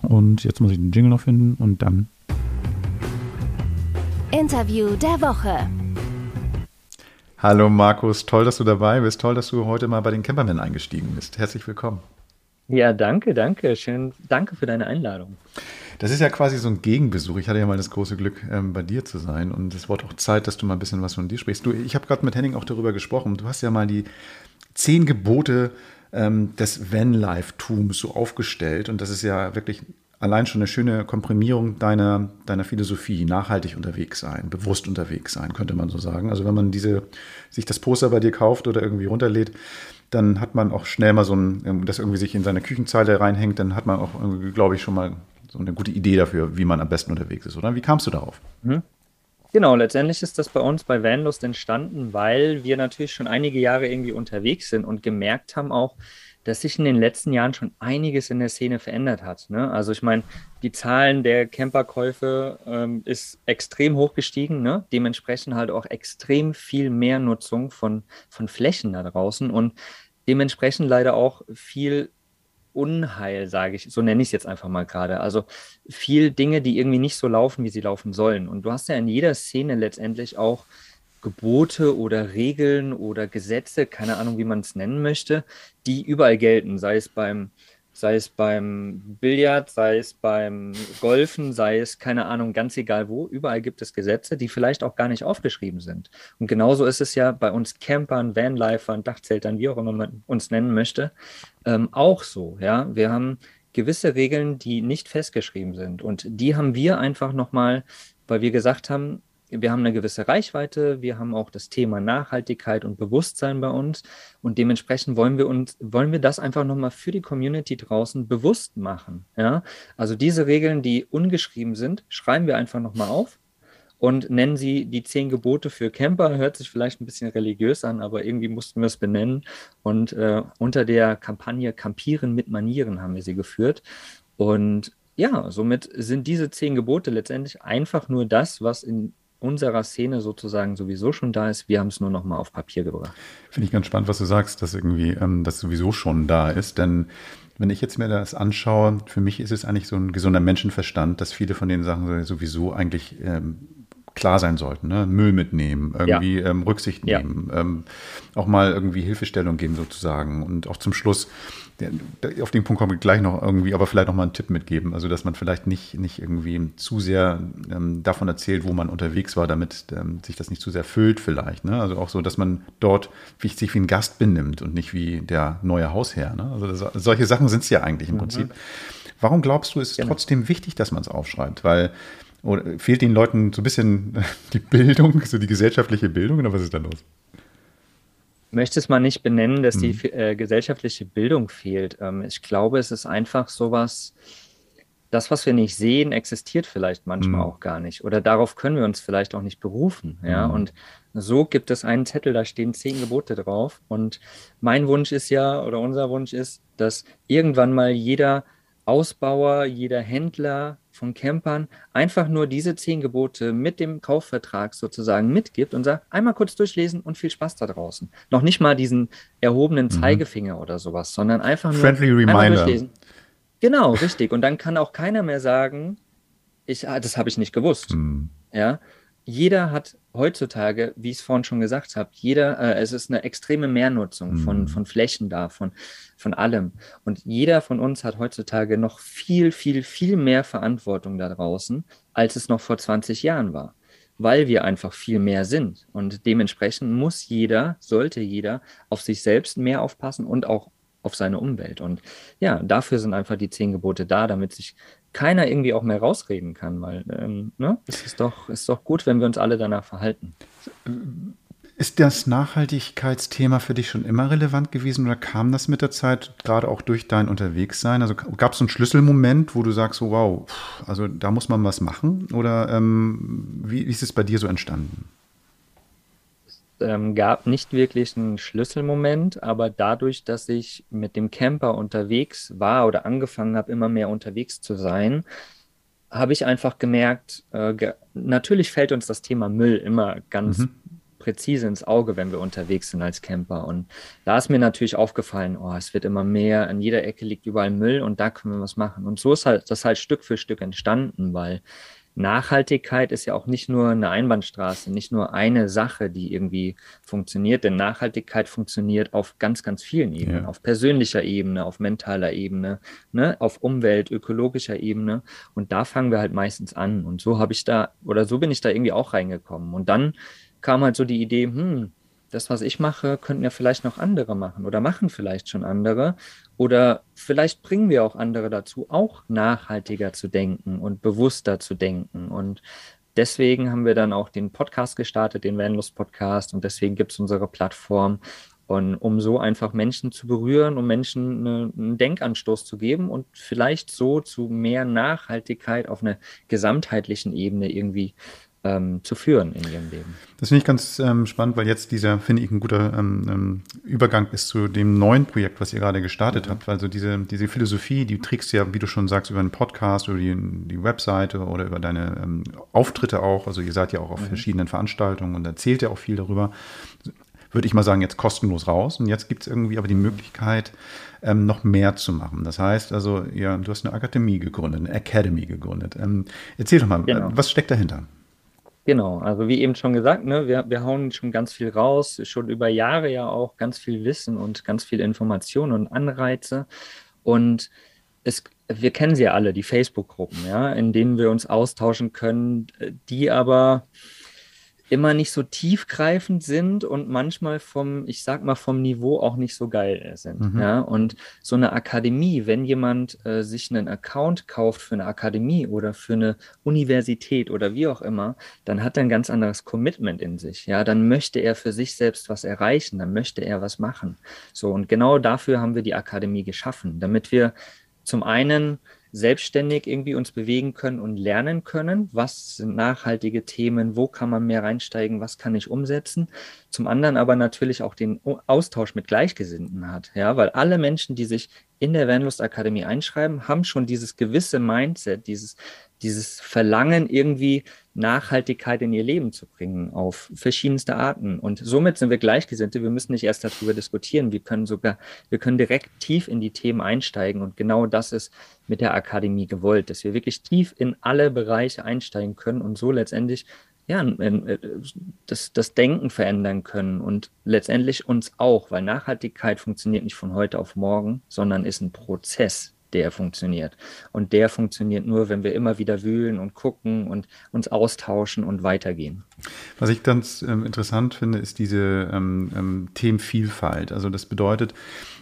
Und jetzt muss ich den Jingle noch finden und dann Interview der Woche. Hallo Markus, toll, dass du dabei bist. Toll, dass du heute mal bei den Campermen eingestiegen bist. Herzlich willkommen. Ja, danke, danke. Schön, danke für deine Einladung. Das ist ja quasi so ein Gegenbesuch. Ich hatte ja mal das große Glück, ähm, bei dir zu sein. Und es wird auch Zeit, dass du mal ein bisschen was von dir sprichst. Du, ich habe gerade mit Henning auch darüber gesprochen. Du hast ja mal die zehn Gebote ähm, des Vanlife-Tums so aufgestellt. Und das ist ja wirklich allein schon eine schöne Komprimierung deiner, deiner Philosophie. Nachhaltig unterwegs sein, bewusst unterwegs sein, könnte man so sagen. Also wenn man diese, sich das Poster bei dir kauft oder irgendwie runterlädt, dann hat man auch schnell mal so ein, ähm, das irgendwie sich in seine Küchenzeile reinhängt, dann hat man auch, irgendwie, glaube ich, schon mal so eine gute Idee dafür, wie man am besten unterwegs ist, oder? Wie kamst du darauf? Genau, letztendlich ist das bei uns bei Vanlust entstanden, weil wir natürlich schon einige Jahre irgendwie unterwegs sind und gemerkt haben auch, dass sich in den letzten Jahren schon einiges in der Szene verändert hat. Ne? Also ich meine, die Zahlen der Camperkäufe ähm, ist extrem hoch gestiegen, ne? dementsprechend halt auch extrem viel mehr Nutzung von, von Flächen da draußen und dementsprechend leider auch viel Unheil, sage ich, so nenne ich es jetzt einfach mal gerade. Also viel Dinge, die irgendwie nicht so laufen, wie sie laufen sollen. Und du hast ja in jeder Szene letztendlich auch Gebote oder Regeln oder Gesetze, keine Ahnung, wie man es nennen möchte, die überall gelten, sei es beim sei es beim Billard, sei es beim Golfen, sei es, keine Ahnung, ganz egal wo, überall gibt es Gesetze, die vielleicht auch gar nicht aufgeschrieben sind. Und genauso ist es ja bei uns Campern, Vanlifern, Dachzeltern, wie auch immer man uns nennen möchte, ähm, auch so. Ja, wir haben gewisse Regeln, die nicht festgeschrieben sind. Und die haben wir einfach nochmal, weil wir gesagt haben, wir haben eine gewisse Reichweite, wir haben auch das Thema Nachhaltigkeit und Bewusstsein bei uns und dementsprechend wollen wir uns, wollen wir das einfach nochmal für die Community draußen bewusst machen. Ja? Also diese Regeln, die ungeschrieben sind, schreiben wir einfach nochmal auf und nennen sie die zehn Gebote für Camper. Hört sich vielleicht ein bisschen religiös an, aber irgendwie mussten wir es benennen. Und äh, unter der Kampagne Campieren mit Manieren haben wir sie geführt. Und ja, somit sind diese zehn Gebote letztendlich einfach nur das, was in unserer Szene sozusagen sowieso schon da ist. Wir haben es nur noch mal auf Papier gebracht. Finde ich ganz spannend, was du sagst, dass irgendwie ähm, das sowieso schon da ist, denn wenn ich jetzt mir das anschaue, für mich ist es eigentlich so ein gesunder Menschenverstand, dass viele von den Sachen sowieso eigentlich ähm, klar sein sollten. Ne? Müll mitnehmen, irgendwie ja. ähm, Rücksicht nehmen, ja. ähm, auch mal irgendwie Hilfestellung geben sozusagen und auch zum Schluss auf den Punkt komme ich gleich noch irgendwie, aber vielleicht noch mal einen Tipp mitgeben. Also, dass man vielleicht nicht, nicht irgendwie zu sehr ähm, davon erzählt, wo man unterwegs war, damit ähm, sich das nicht zu sehr füllt vielleicht. Ne? Also auch so, dass man dort sich wie ein Gast benimmt und nicht wie der neue Hausherr. Ne? Also das, solche Sachen sind es ja eigentlich im mhm. Prinzip. Warum glaubst du, ist es genau. trotzdem wichtig, dass man es aufschreibt? Weil oder fehlt den Leuten so ein bisschen die Bildung, so die gesellschaftliche Bildung oder was ist da los? möchte es mal nicht benennen, dass die mhm. äh, gesellschaftliche Bildung fehlt. Ähm, ich glaube, es ist einfach sowas, das, was wir nicht sehen, existiert vielleicht manchmal mhm. auch gar nicht. Oder darauf können wir uns vielleicht auch nicht berufen. Ja, mhm. und so gibt es einen Zettel, da stehen zehn Gebote drauf. Und mein Wunsch ist ja, oder unser Wunsch ist, dass irgendwann mal jeder Ausbauer, jeder Händler, von Campern einfach nur diese zehn Gebote mit dem Kaufvertrag sozusagen mitgibt und sagt, einmal kurz durchlesen und viel Spaß da draußen. Noch nicht mal diesen erhobenen mhm. Zeigefinger mhm. oder sowas, sondern einfach nur Friendly Reminder. durchlesen. Genau, richtig. Und dann kann auch keiner mehr sagen, ich, ah, das habe ich nicht gewusst. Mhm. Ja, jeder hat heutzutage, wie ich es vorhin schon gesagt habe, jeder, äh, es ist eine extreme Mehrnutzung mhm. von, von Flächen da, von, von allem. Und jeder von uns hat heutzutage noch viel, viel, viel mehr Verantwortung da draußen, als es noch vor 20 Jahren war, weil wir einfach viel mehr sind. Und dementsprechend muss jeder, sollte jeder auf sich selbst mehr aufpassen und auch auf seine Umwelt. Und ja, dafür sind einfach die zehn Gebote da, damit sich keiner irgendwie auch mehr rausreden kann, weil ähm, ne, es ist doch, ist doch gut, wenn wir uns alle danach verhalten. Ist das Nachhaltigkeitsthema für dich schon immer relevant gewesen oder kam das mit der Zeit, gerade auch durch dein Unterwegssein? Also gab es einen Schlüsselmoment, wo du sagst, wow, also da muss man was machen? Oder ähm, wie, wie ist es bei dir so entstanden? Ähm, gab nicht wirklich einen Schlüsselmoment, aber dadurch, dass ich mit dem Camper unterwegs war oder angefangen habe, immer mehr unterwegs zu sein, habe ich einfach gemerkt, äh, ge natürlich fällt uns das Thema Müll immer ganz mhm. präzise ins Auge, wenn wir unterwegs sind als Camper. Und da ist mir natürlich aufgefallen, oh, es wird immer mehr, an jeder Ecke liegt überall Müll und da können wir was machen. Und so ist halt das halt Stück für Stück entstanden, weil Nachhaltigkeit ist ja auch nicht nur eine Einbahnstraße, nicht nur eine Sache, die irgendwie funktioniert, denn Nachhaltigkeit funktioniert auf ganz, ganz vielen Ebenen, ja. auf persönlicher Ebene, auf mentaler Ebene, ne, auf Umwelt, ökologischer Ebene. Und da fangen wir halt meistens an. Und so habe ich da, oder so bin ich da irgendwie auch reingekommen. Und dann kam halt so die Idee, hm, das, was ich mache, könnten ja vielleicht noch andere machen oder machen vielleicht schon andere. Oder vielleicht bringen wir auch andere dazu, auch nachhaltiger zu denken und bewusster zu denken. Und deswegen haben wir dann auch den Podcast gestartet, den Vanlust Podcast. Und deswegen gibt es unsere Plattform. Und um so einfach Menschen zu berühren, um Menschen eine, einen Denkanstoß zu geben und vielleicht so zu mehr Nachhaltigkeit auf einer gesamtheitlichen Ebene irgendwie ähm, zu führen in ihrem Leben. Das finde ich ganz ähm, spannend, weil jetzt dieser, finde ich, ein guter ähm, ähm Übergang ist zu dem neuen Projekt, was ihr gerade gestartet mhm. habt. Also diese, diese Philosophie, die trägst du ja, wie du schon sagst, über einen Podcast, über die, die Webseite oder über deine ähm, Auftritte auch. Also ihr seid ja auch auf mhm. verschiedenen Veranstaltungen und erzählt ja auch viel darüber. Würde ich mal sagen, jetzt kostenlos raus. Und jetzt gibt es irgendwie aber die Möglichkeit, ähm, noch mehr zu machen. Das heißt also, ja, du hast eine Akademie gegründet, eine Academy gegründet. Ähm, erzähl doch mal, genau. was steckt dahinter? Genau, also wie eben schon gesagt, ne, wir, wir hauen schon ganz viel raus, schon über Jahre ja auch ganz viel Wissen und ganz viel Information und Anreize. Und es, wir kennen sie ja alle, die Facebook-Gruppen, ja, in denen wir uns austauschen können, die aber immer nicht so tiefgreifend sind und manchmal vom, ich sag mal, vom Niveau auch nicht so geil sind. Mhm. Ja, und so eine Akademie, wenn jemand äh, sich einen Account kauft für eine Akademie oder für eine Universität oder wie auch immer, dann hat er ein ganz anderes Commitment in sich. Ja, dann möchte er für sich selbst was erreichen, dann möchte er was machen. So, und genau dafür haben wir die Akademie geschaffen, damit wir zum einen selbstständig irgendwie uns bewegen können und lernen können. Was sind nachhaltige Themen? Wo kann man mehr reinsteigen? Was kann ich umsetzen? Zum anderen aber natürlich auch den Austausch mit Gleichgesinnten hat. Ja, weil alle Menschen, die sich in der Vanlust Akademie einschreiben, haben schon dieses gewisse Mindset, dieses, dieses Verlangen, irgendwie Nachhaltigkeit in ihr Leben zu bringen, auf verschiedenste Arten. Und somit sind wir Gleichgesinnte. Wir müssen nicht erst darüber diskutieren. Wir können sogar, wir können direkt tief in die Themen einsteigen. Und genau das ist mit der Akademie gewollt, dass wir wirklich tief in alle Bereiche einsteigen können und so letztendlich ja, äh, das, das Denken verändern können und letztendlich uns auch, weil Nachhaltigkeit funktioniert nicht von heute auf morgen, sondern ist ein Prozess, der funktioniert. Und der funktioniert nur, wenn wir immer wieder wühlen und gucken und uns austauschen und weitergehen. Was ich ganz ähm, interessant finde, ist diese ähm, ähm, Themenvielfalt. Also das bedeutet,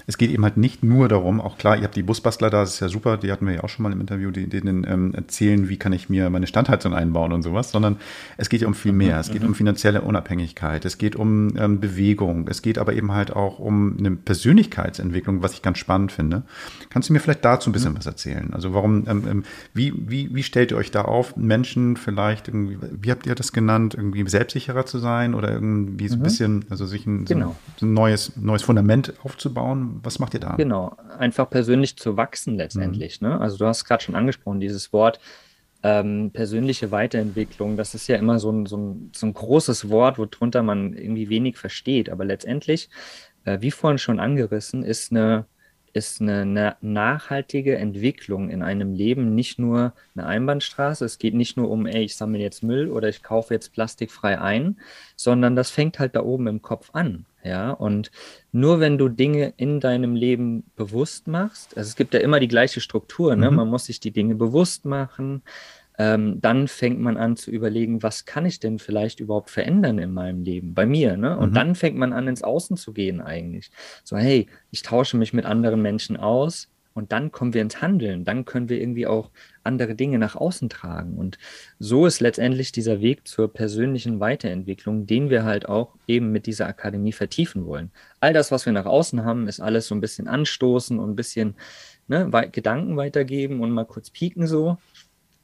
es geht eben halt nicht nur darum, auch klar, ihr habt die Busbastler da, das ist ja super, die hatten wir ja auch schon mal im Interview, die denen ähm, erzählen, wie kann ich mir meine Standheizung einbauen und sowas, sondern es geht ja um viel mehr. Es geht mhm. um finanzielle Unabhängigkeit, es geht um ähm, Bewegung, es geht aber eben halt auch um eine Persönlichkeitsentwicklung, was ich ganz spannend finde. Kannst du mir vielleicht dazu ein bisschen mhm. was erzählen? Also warum, ähm, ähm, wie, wie, wie stellt ihr euch da auf, Menschen vielleicht irgendwie, wie habt ihr das genannt, irgendwie selbstsicherer zu sein oder irgendwie so ein mhm. bisschen, also sich ein, genau. so ein neues, neues Fundament aufzubauen? was macht ihr da? Genau, einfach persönlich zu wachsen letztendlich. Mhm. Ne? Also du hast gerade schon angesprochen, dieses Wort ähm, persönliche Weiterentwicklung, das ist ja immer so ein, so ein, so ein großes Wort, worunter man irgendwie wenig versteht. Aber letztendlich, äh, wie vorhin schon angerissen, ist eine ist eine, nachhaltige Entwicklung in einem Leben nicht nur eine Einbahnstraße. Es geht nicht nur um, ey, ich sammle jetzt Müll oder ich kaufe jetzt plastikfrei ein, sondern das fängt halt da oben im Kopf an. Ja, und nur wenn du Dinge in deinem Leben bewusst machst, also es gibt ja immer die gleiche Struktur, ne? Mhm. man muss sich die Dinge bewusst machen, ähm, dann fängt man an zu überlegen, was kann ich denn vielleicht überhaupt verändern in meinem Leben, bei mir. Ne? Und mhm. dann fängt man an, ins Außen zu gehen eigentlich. So, hey, ich tausche mich mit anderen Menschen aus und dann kommen wir ins Handeln. Dann können wir irgendwie auch andere Dinge nach außen tragen. Und so ist letztendlich dieser Weg zur persönlichen Weiterentwicklung, den wir halt auch eben mit dieser Akademie vertiefen wollen. All das, was wir nach außen haben, ist alles so ein bisschen anstoßen und ein bisschen ne, Gedanken weitergeben und mal kurz pieken so.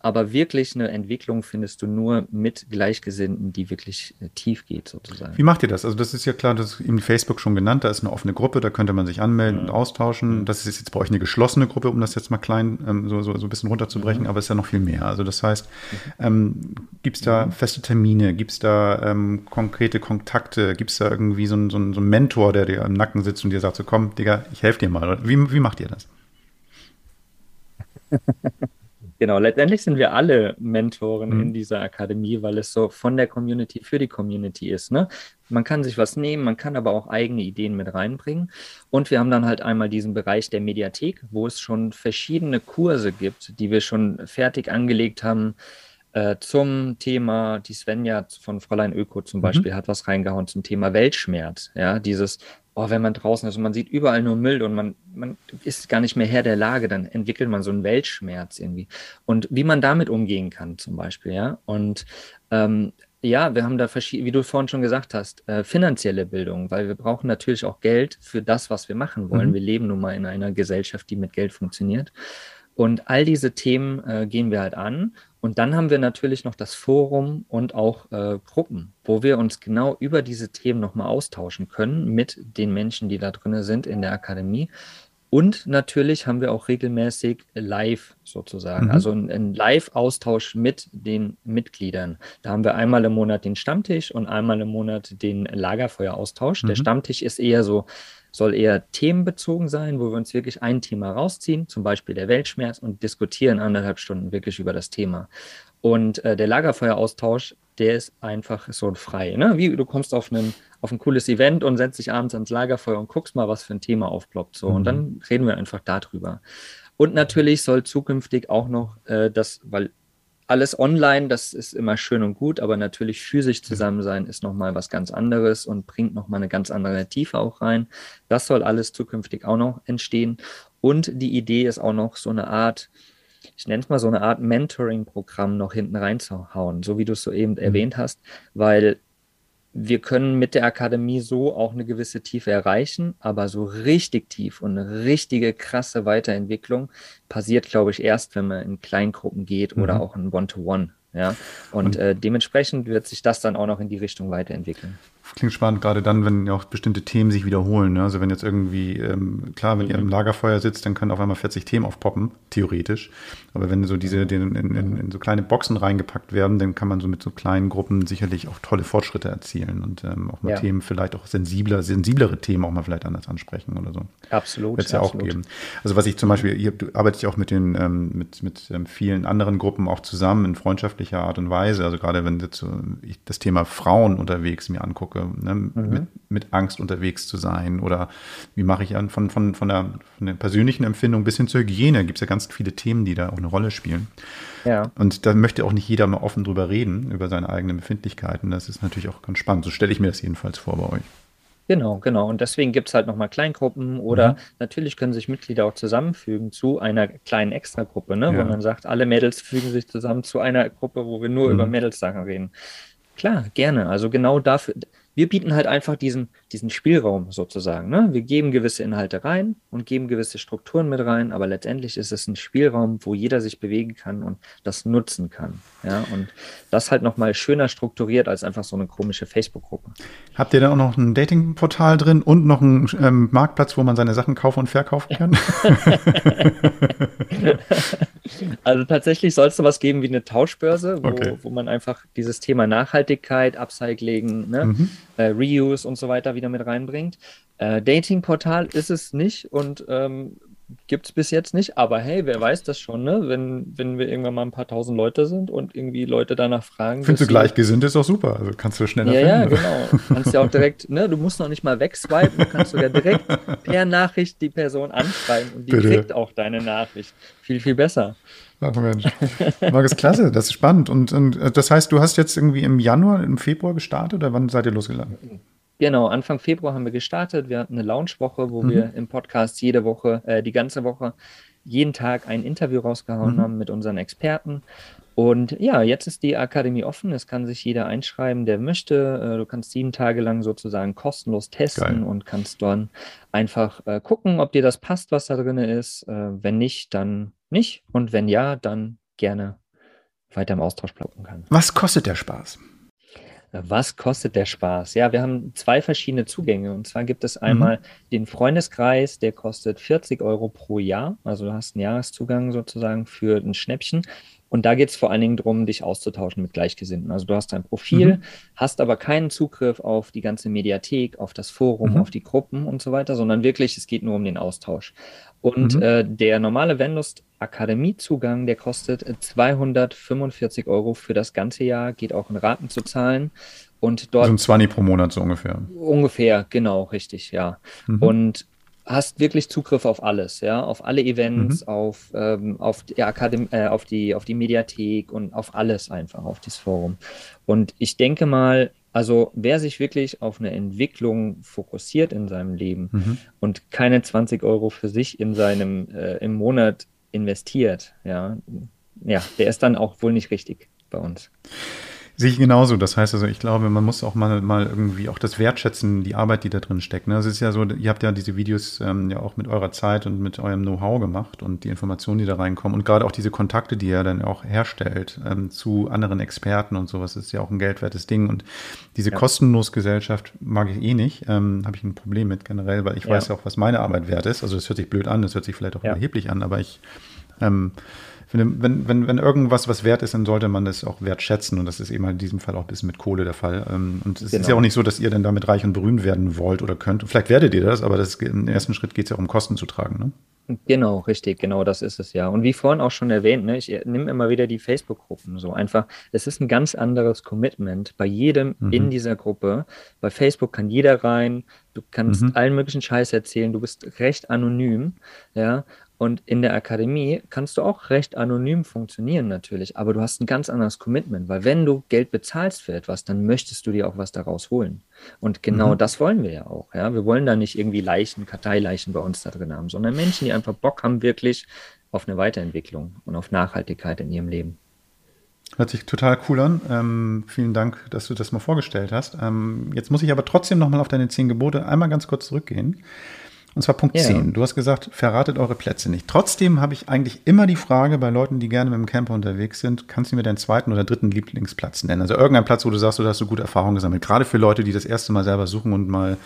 Aber wirklich eine Entwicklung findest du nur mit Gleichgesinnten, die wirklich äh, tief geht, sozusagen. Wie macht ihr das? Also, das ist ja klar, das ist eben Facebook schon genannt, da ist eine offene Gruppe, da könnte man sich anmelden mhm. und austauschen. Das ist jetzt bei euch eine geschlossene Gruppe, um das jetzt mal klein ähm, so, so, so ein bisschen runterzubrechen, mhm. aber es ist ja noch viel mehr. Also, das heißt, mhm. ähm, gibt es da mhm. feste Termine, gibt es da ähm, konkrete Kontakte, gibt es da irgendwie so einen, so, einen, so einen Mentor, der dir im Nacken sitzt und dir sagt, so komm, Digga, ich helfe dir mal. Wie, wie macht ihr das? Genau, letztendlich sind wir alle Mentoren mhm. in dieser Akademie, weil es so von der Community für die Community ist. Ne? Man kann sich was nehmen, man kann aber auch eigene Ideen mit reinbringen. Und wir haben dann halt einmal diesen Bereich der Mediathek, wo es schon verschiedene Kurse gibt, die wir schon fertig angelegt haben äh, zum Thema, die Svenja von Fräulein Öko zum mhm. Beispiel hat was reingehauen zum Thema Weltschmerz. Ja, dieses oh, wenn man draußen ist und man sieht überall nur Müll und man, man ist gar nicht mehr Herr der Lage, dann entwickelt man so einen Weltschmerz irgendwie. Und wie man damit umgehen kann, zum Beispiel, ja. Und ähm, ja, wir haben da verschiedene, wie du vorhin schon gesagt hast, äh, finanzielle Bildung, weil wir brauchen natürlich auch Geld für das, was wir machen wollen. Mhm. Wir leben nun mal in einer Gesellschaft, die mit Geld funktioniert. Und all diese Themen äh, gehen wir halt an. Und dann haben wir natürlich noch das Forum und auch äh, Gruppen, wo wir uns genau über diese Themen nochmal austauschen können mit den Menschen, die da drin sind in der Akademie. Und natürlich haben wir auch regelmäßig live sozusagen, mhm. also einen Live-Austausch mit den Mitgliedern. Da haben wir einmal im Monat den Stammtisch und einmal im Monat den Lagerfeueraustausch. Mhm. Der Stammtisch ist eher so, soll eher themenbezogen sein, wo wir uns wirklich ein Thema rausziehen, zum Beispiel der Weltschmerz, und diskutieren anderthalb Stunden wirklich über das Thema. Und äh, der Lagerfeueraustausch, der ist einfach so frei. Ne? Wie du kommst auf, einen, auf ein cooles Event und setzt dich abends ans Lagerfeuer und guckst mal, was für ein Thema aufploppt. So. Mhm. Und dann reden wir einfach darüber. Und natürlich soll zukünftig auch noch äh, das, weil alles online, das ist immer schön und gut, aber natürlich physisch zusammen sein ist nochmal was ganz anderes und bringt nochmal eine ganz andere Tiefe auch rein. Das soll alles zukünftig auch noch entstehen. Und die Idee ist auch noch so eine Art, ich nenne es mal so eine Art Mentoring-Programm noch hinten reinzuhauen, so wie du es soeben mhm. erwähnt hast, weil wir können mit der Akademie so auch eine gewisse Tiefe erreichen, aber so richtig tief und eine richtige krasse Weiterentwicklung passiert, glaube ich, erst, wenn man in Kleingruppen geht mhm. oder auch in One-to-One. -One, ja, und, und äh, dementsprechend wird sich das dann auch noch in die Richtung weiterentwickeln. Klingt spannend, gerade dann, wenn ja auch bestimmte Themen sich wiederholen. Ne? Also wenn jetzt irgendwie, ähm, klar, wenn ihr im Lagerfeuer sitzt, dann können auf einmal 40 Themen aufpoppen, theoretisch. Aber wenn so diese in, in, in, so kleine Boxen reingepackt werden, dann kann man so mit so kleinen Gruppen sicherlich auch tolle Fortschritte erzielen und ähm, auch mal ja. Themen vielleicht auch sensibler, sensiblere Themen auch mal vielleicht anders ansprechen oder so. Absolut. Wird es ja auch geben. Also was ich zum Beispiel, ihr arbeitet ja auch mit den, ähm, mit, mit ähm, vielen anderen Gruppen auch zusammen in freundschaftlicher Art und Weise. Also gerade wenn jetzt so, ich das Thema Frauen unterwegs mir angucke, ne, mhm. mit, mit Angst unterwegs zu sein oder wie mache ich an von, von, von, der, von der persönlichen Empfindung bis hin zur Hygiene, gibt es ja ganz viele Themen, die da auch eine Rolle spielen. Ja. Und da möchte auch nicht jeder mal offen drüber reden, über seine eigenen Befindlichkeiten. Das ist natürlich auch ganz spannend. So stelle ich mir das jedenfalls vor bei euch. Genau, genau. Und deswegen gibt es halt nochmal Kleingruppen oder mhm. natürlich können sich Mitglieder auch zusammenfügen zu einer kleinen Extragruppe, ne? Ja. wo man sagt, alle Mädels fügen sich zusammen zu einer Gruppe, wo wir nur mhm. über Mädels-Sachen reden. Klar, gerne. Also genau dafür, wir bieten halt einfach diesen, diesen Spielraum sozusagen. Ne? Wir geben gewisse Inhalte rein und geben gewisse Strukturen mit rein, aber letztendlich ist es ein Spielraum, wo jeder sich bewegen kann und das nutzen kann. Ja? Und das halt nochmal schöner strukturiert als einfach so eine komische Facebook-Gruppe. Habt ihr da auch noch ein Datingportal drin und noch einen ähm, Marktplatz, wo man seine Sachen kaufen und verkaufen kann? also tatsächlich soll es sowas geben wie eine Tauschbörse, wo, okay. wo man einfach dieses Thema Nachhaltigkeit, Upcycling, ne? Mhm äh, Reuse und so weiter wieder mit reinbringt. Äh, Dating-Portal ist es nicht und ähm, gibt es bis jetzt nicht, aber hey, wer weiß das schon, ne? Wenn, wenn wir irgendwann mal ein paar tausend Leute sind und irgendwie Leute danach fragen. Findest du gleichgesinnt ist auch super, also kannst du schneller Ja, finden. ja, genau. Kannst ja auch direkt, ne, du musst noch nicht mal wegswipen, du kannst sogar direkt per Nachricht die Person anschreiben und die Bitte. kriegt auch deine Nachricht. Viel, viel besser. Ach Mensch. Markus, klasse, das ist spannend. Und, und äh, das heißt, du hast jetzt irgendwie im Januar, im Februar gestartet oder wann seid ihr losgegangen? Genau, Anfang Februar haben wir gestartet. Wir hatten eine Launchwoche, wo mhm. wir im Podcast jede Woche, äh, die ganze Woche, jeden Tag ein Interview rausgehauen mhm. haben mit unseren Experten. Und ja, jetzt ist die Akademie offen. Es kann sich jeder einschreiben, der möchte. Äh, du kannst sieben Tage lang sozusagen kostenlos testen Geil. und kannst dann einfach äh, gucken, ob dir das passt, was da drin ist. Äh, wenn nicht, dann nicht. Und wenn ja, dann gerne weiter im Austausch bleiben kann. Was kostet der Spaß? Was kostet der Spaß? Ja, wir haben zwei verschiedene Zugänge. Und zwar gibt es einmal mhm. den Freundeskreis, der kostet 40 Euro pro Jahr. Also du hast einen Jahreszugang sozusagen für ein Schnäppchen. Und da geht es vor allen Dingen darum, dich auszutauschen mit Gleichgesinnten. Also du hast dein Profil, mhm. hast aber keinen Zugriff auf die ganze Mediathek, auf das Forum, mhm. auf die Gruppen und so weiter, sondern wirklich, es geht nur um den Austausch. Und mhm. äh, der normale Vendust Akademiezugang, der kostet 245 Euro für das ganze Jahr, geht auch in Raten zu zahlen. Und dort. So ein 20 pro Monat so ungefähr. Ungefähr, genau, richtig, ja. Mhm. Und hast wirklich Zugriff auf alles, ja, auf alle Events, mhm. auf, ähm, auf, die äh, auf, die, auf die Mediathek und auf alles einfach, auf das Forum. Und ich denke mal, also wer sich wirklich auf eine Entwicklung fokussiert in seinem Leben mhm. und keine 20 Euro für sich in seinem äh, im Monat investiert, ja, ja, der ist dann auch wohl nicht richtig bei uns. Sehe ich genauso. Das heißt also, ich glaube, man muss auch mal, mal irgendwie auch das wertschätzen, die Arbeit, die da drin steckt. Ne? Es ist ja so, ihr habt ja diese Videos ähm, ja auch mit eurer Zeit und mit eurem Know-how gemacht und die Informationen, die da reinkommen und gerade auch diese Kontakte, die ihr dann auch herstellt ähm, zu anderen Experten und sowas, ist ja auch ein geldwertes Ding. Und diese ja. kostenlos Gesellschaft mag ich eh nicht. Ähm, Habe ich ein Problem mit generell, weil ich ja. weiß ja auch, was meine Arbeit wert ist. Also das hört sich blöd an, das hört sich vielleicht auch ja. erheblich an, aber ich ähm, finde, wenn, wenn, wenn irgendwas was wert ist, dann sollte man das auch wertschätzen. Und das ist eben halt in diesem Fall auch ein bisschen mit Kohle der Fall. Ähm, und es genau. ist ja auch nicht so, dass ihr dann damit reich und berühmt werden wollt oder könnt. Vielleicht werdet ihr das, aber das, im ersten Schritt geht es ja auch um Kosten zu tragen. Ne? Genau, richtig, genau das ist es ja. Und wie vorhin auch schon erwähnt, ne, ich nehme immer wieder die Facebook-Gruppen so einfach. Es ist ein ganz anderes Commitment bei jedem mhm. in dieser Gruppe. Bei Facebook kann jeder rein, du kannst mhm. allen möglichen Scheiß erzählen, du bist recht anonym, ja. Und in der Akademie kannst du auch recht anonym funktionieren natürlich, aber du hast ein ganz anderes Commitment, weil wenn du Geld bezahlst für etwas, dann möchtest du dir auch was daraus holen. Und genau mhm. das wollen wir ja auch. Ja? Wir wollen da nicht irgendwie Leichen, Karteileichen bei uns da drin haben, sondern Menschen, die einfach Bock haben wirklich auf eine Weiterentwicklung und auf Nachhaltigkeit in ihrem Leben. Hört sich total cool an. Ähm, vielen Dank, dass du das mal vorgestellt hast. Ähm, jetzt muss ich aber trotzdem nochmal auf deine zehn Gebote einmal ganz kurz zurückgehen. Und zwar Punkt Ja. 10. Du hast gesagt, verratet eure Plätze nicht. Trotzdem habe ich eigentlich immer die Frage bei Leuten, die gerne mit dem Camper unterwegs sind, kannst du mir deinen zweiten oder dritten Lieblingsplatz nennen? Also irgendein Platz, wo du sagst, du hast so gute Erfahrungen gesammelt. Gerade für Leute, die das erste Mal selber suchen und mal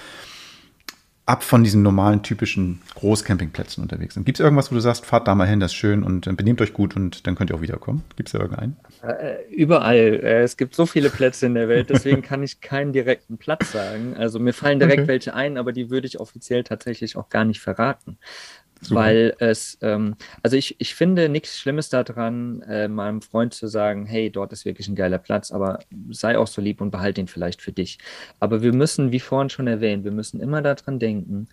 ab von diesen normalen, typischen Großcampingplätzen unterwegs sind. Gibt es irgendwas, wo du sagst, fahrt da mal hin, das ist schön und äh, benehmt euch gut und dann könnt ihr auch wiederkommen? Gibt es da irgendeinen? Äh, überall. Äh, es gibt so viele Plätze in der Welt, deswegen kann ich keinen direkten Platz sagen. Also mir fallen direkt Okay. welche ein, aber die würde ich offiziell tatsächlich auch gar nicht verraten. Super. Weil es, ähm, also ich, ich finde nichts Schlimmes daran, äh, meinem Freund zu sagen, hey, dort ist wirklich ein geiler Platz, aber sei auch so lieb und behalte ihn vielleicht für dich. Aber wir müssen, wie vorhin schon erwähnt, wir müssen immer daran denken,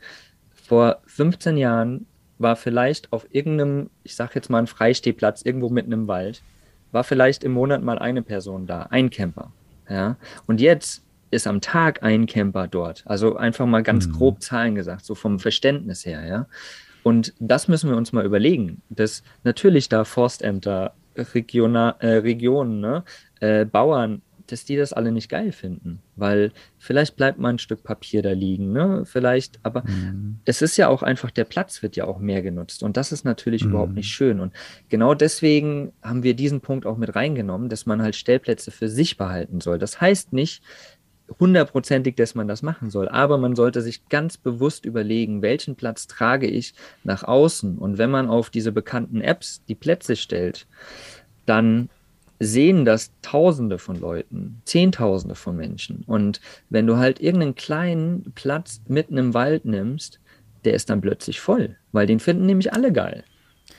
vor 15 Jahren war vielleicht auf irgendeinem, ich sag jetzt mal ein Freistehplatz irgendwo mitten im Wald, war vielleicht im Monat mal eine Person da, ein Camper. Ja? Und jetzt ist am Tag ein Camper dort. Also einfach mal ganz Mhm. grob Zahlen gesagt, so vom Verständnis her, ja. Und das müssen wir uns mal überlegen, dass natürlich da Forstämter, Regiona, äh, Regionen, ne, äh, Bauern, dass die das alle nicht geil finden, weil vielleicht bleibt mal ein Stück Papier da liegen, ne, vielleicht, aber es ist ja auch einfach, der Platz wird ja auch mehr genutzt und das ist natürlich Mhm. überhaupt nicht schön und genau deswegen haben wir diesen Punkt auch mit reingenommen, dass man halt Stellplätze für sich behalten soll. Das heißt nicht, hundertprozentig, dass man das machen soll. Aber man sollte sich ganz bewusst überlegen, welchen Platz trage ich nach außen. Und wenn man auf diese bekannten Apps die Plätze stellt, dann sehen das Tausende von Leuten, Zehntausende von Menschen. Und wenn du halt irgendeinen kleinen Platz mitten im Wald nimmst, der ist dann plötzlich voll, weil den finden nämlich alle geil.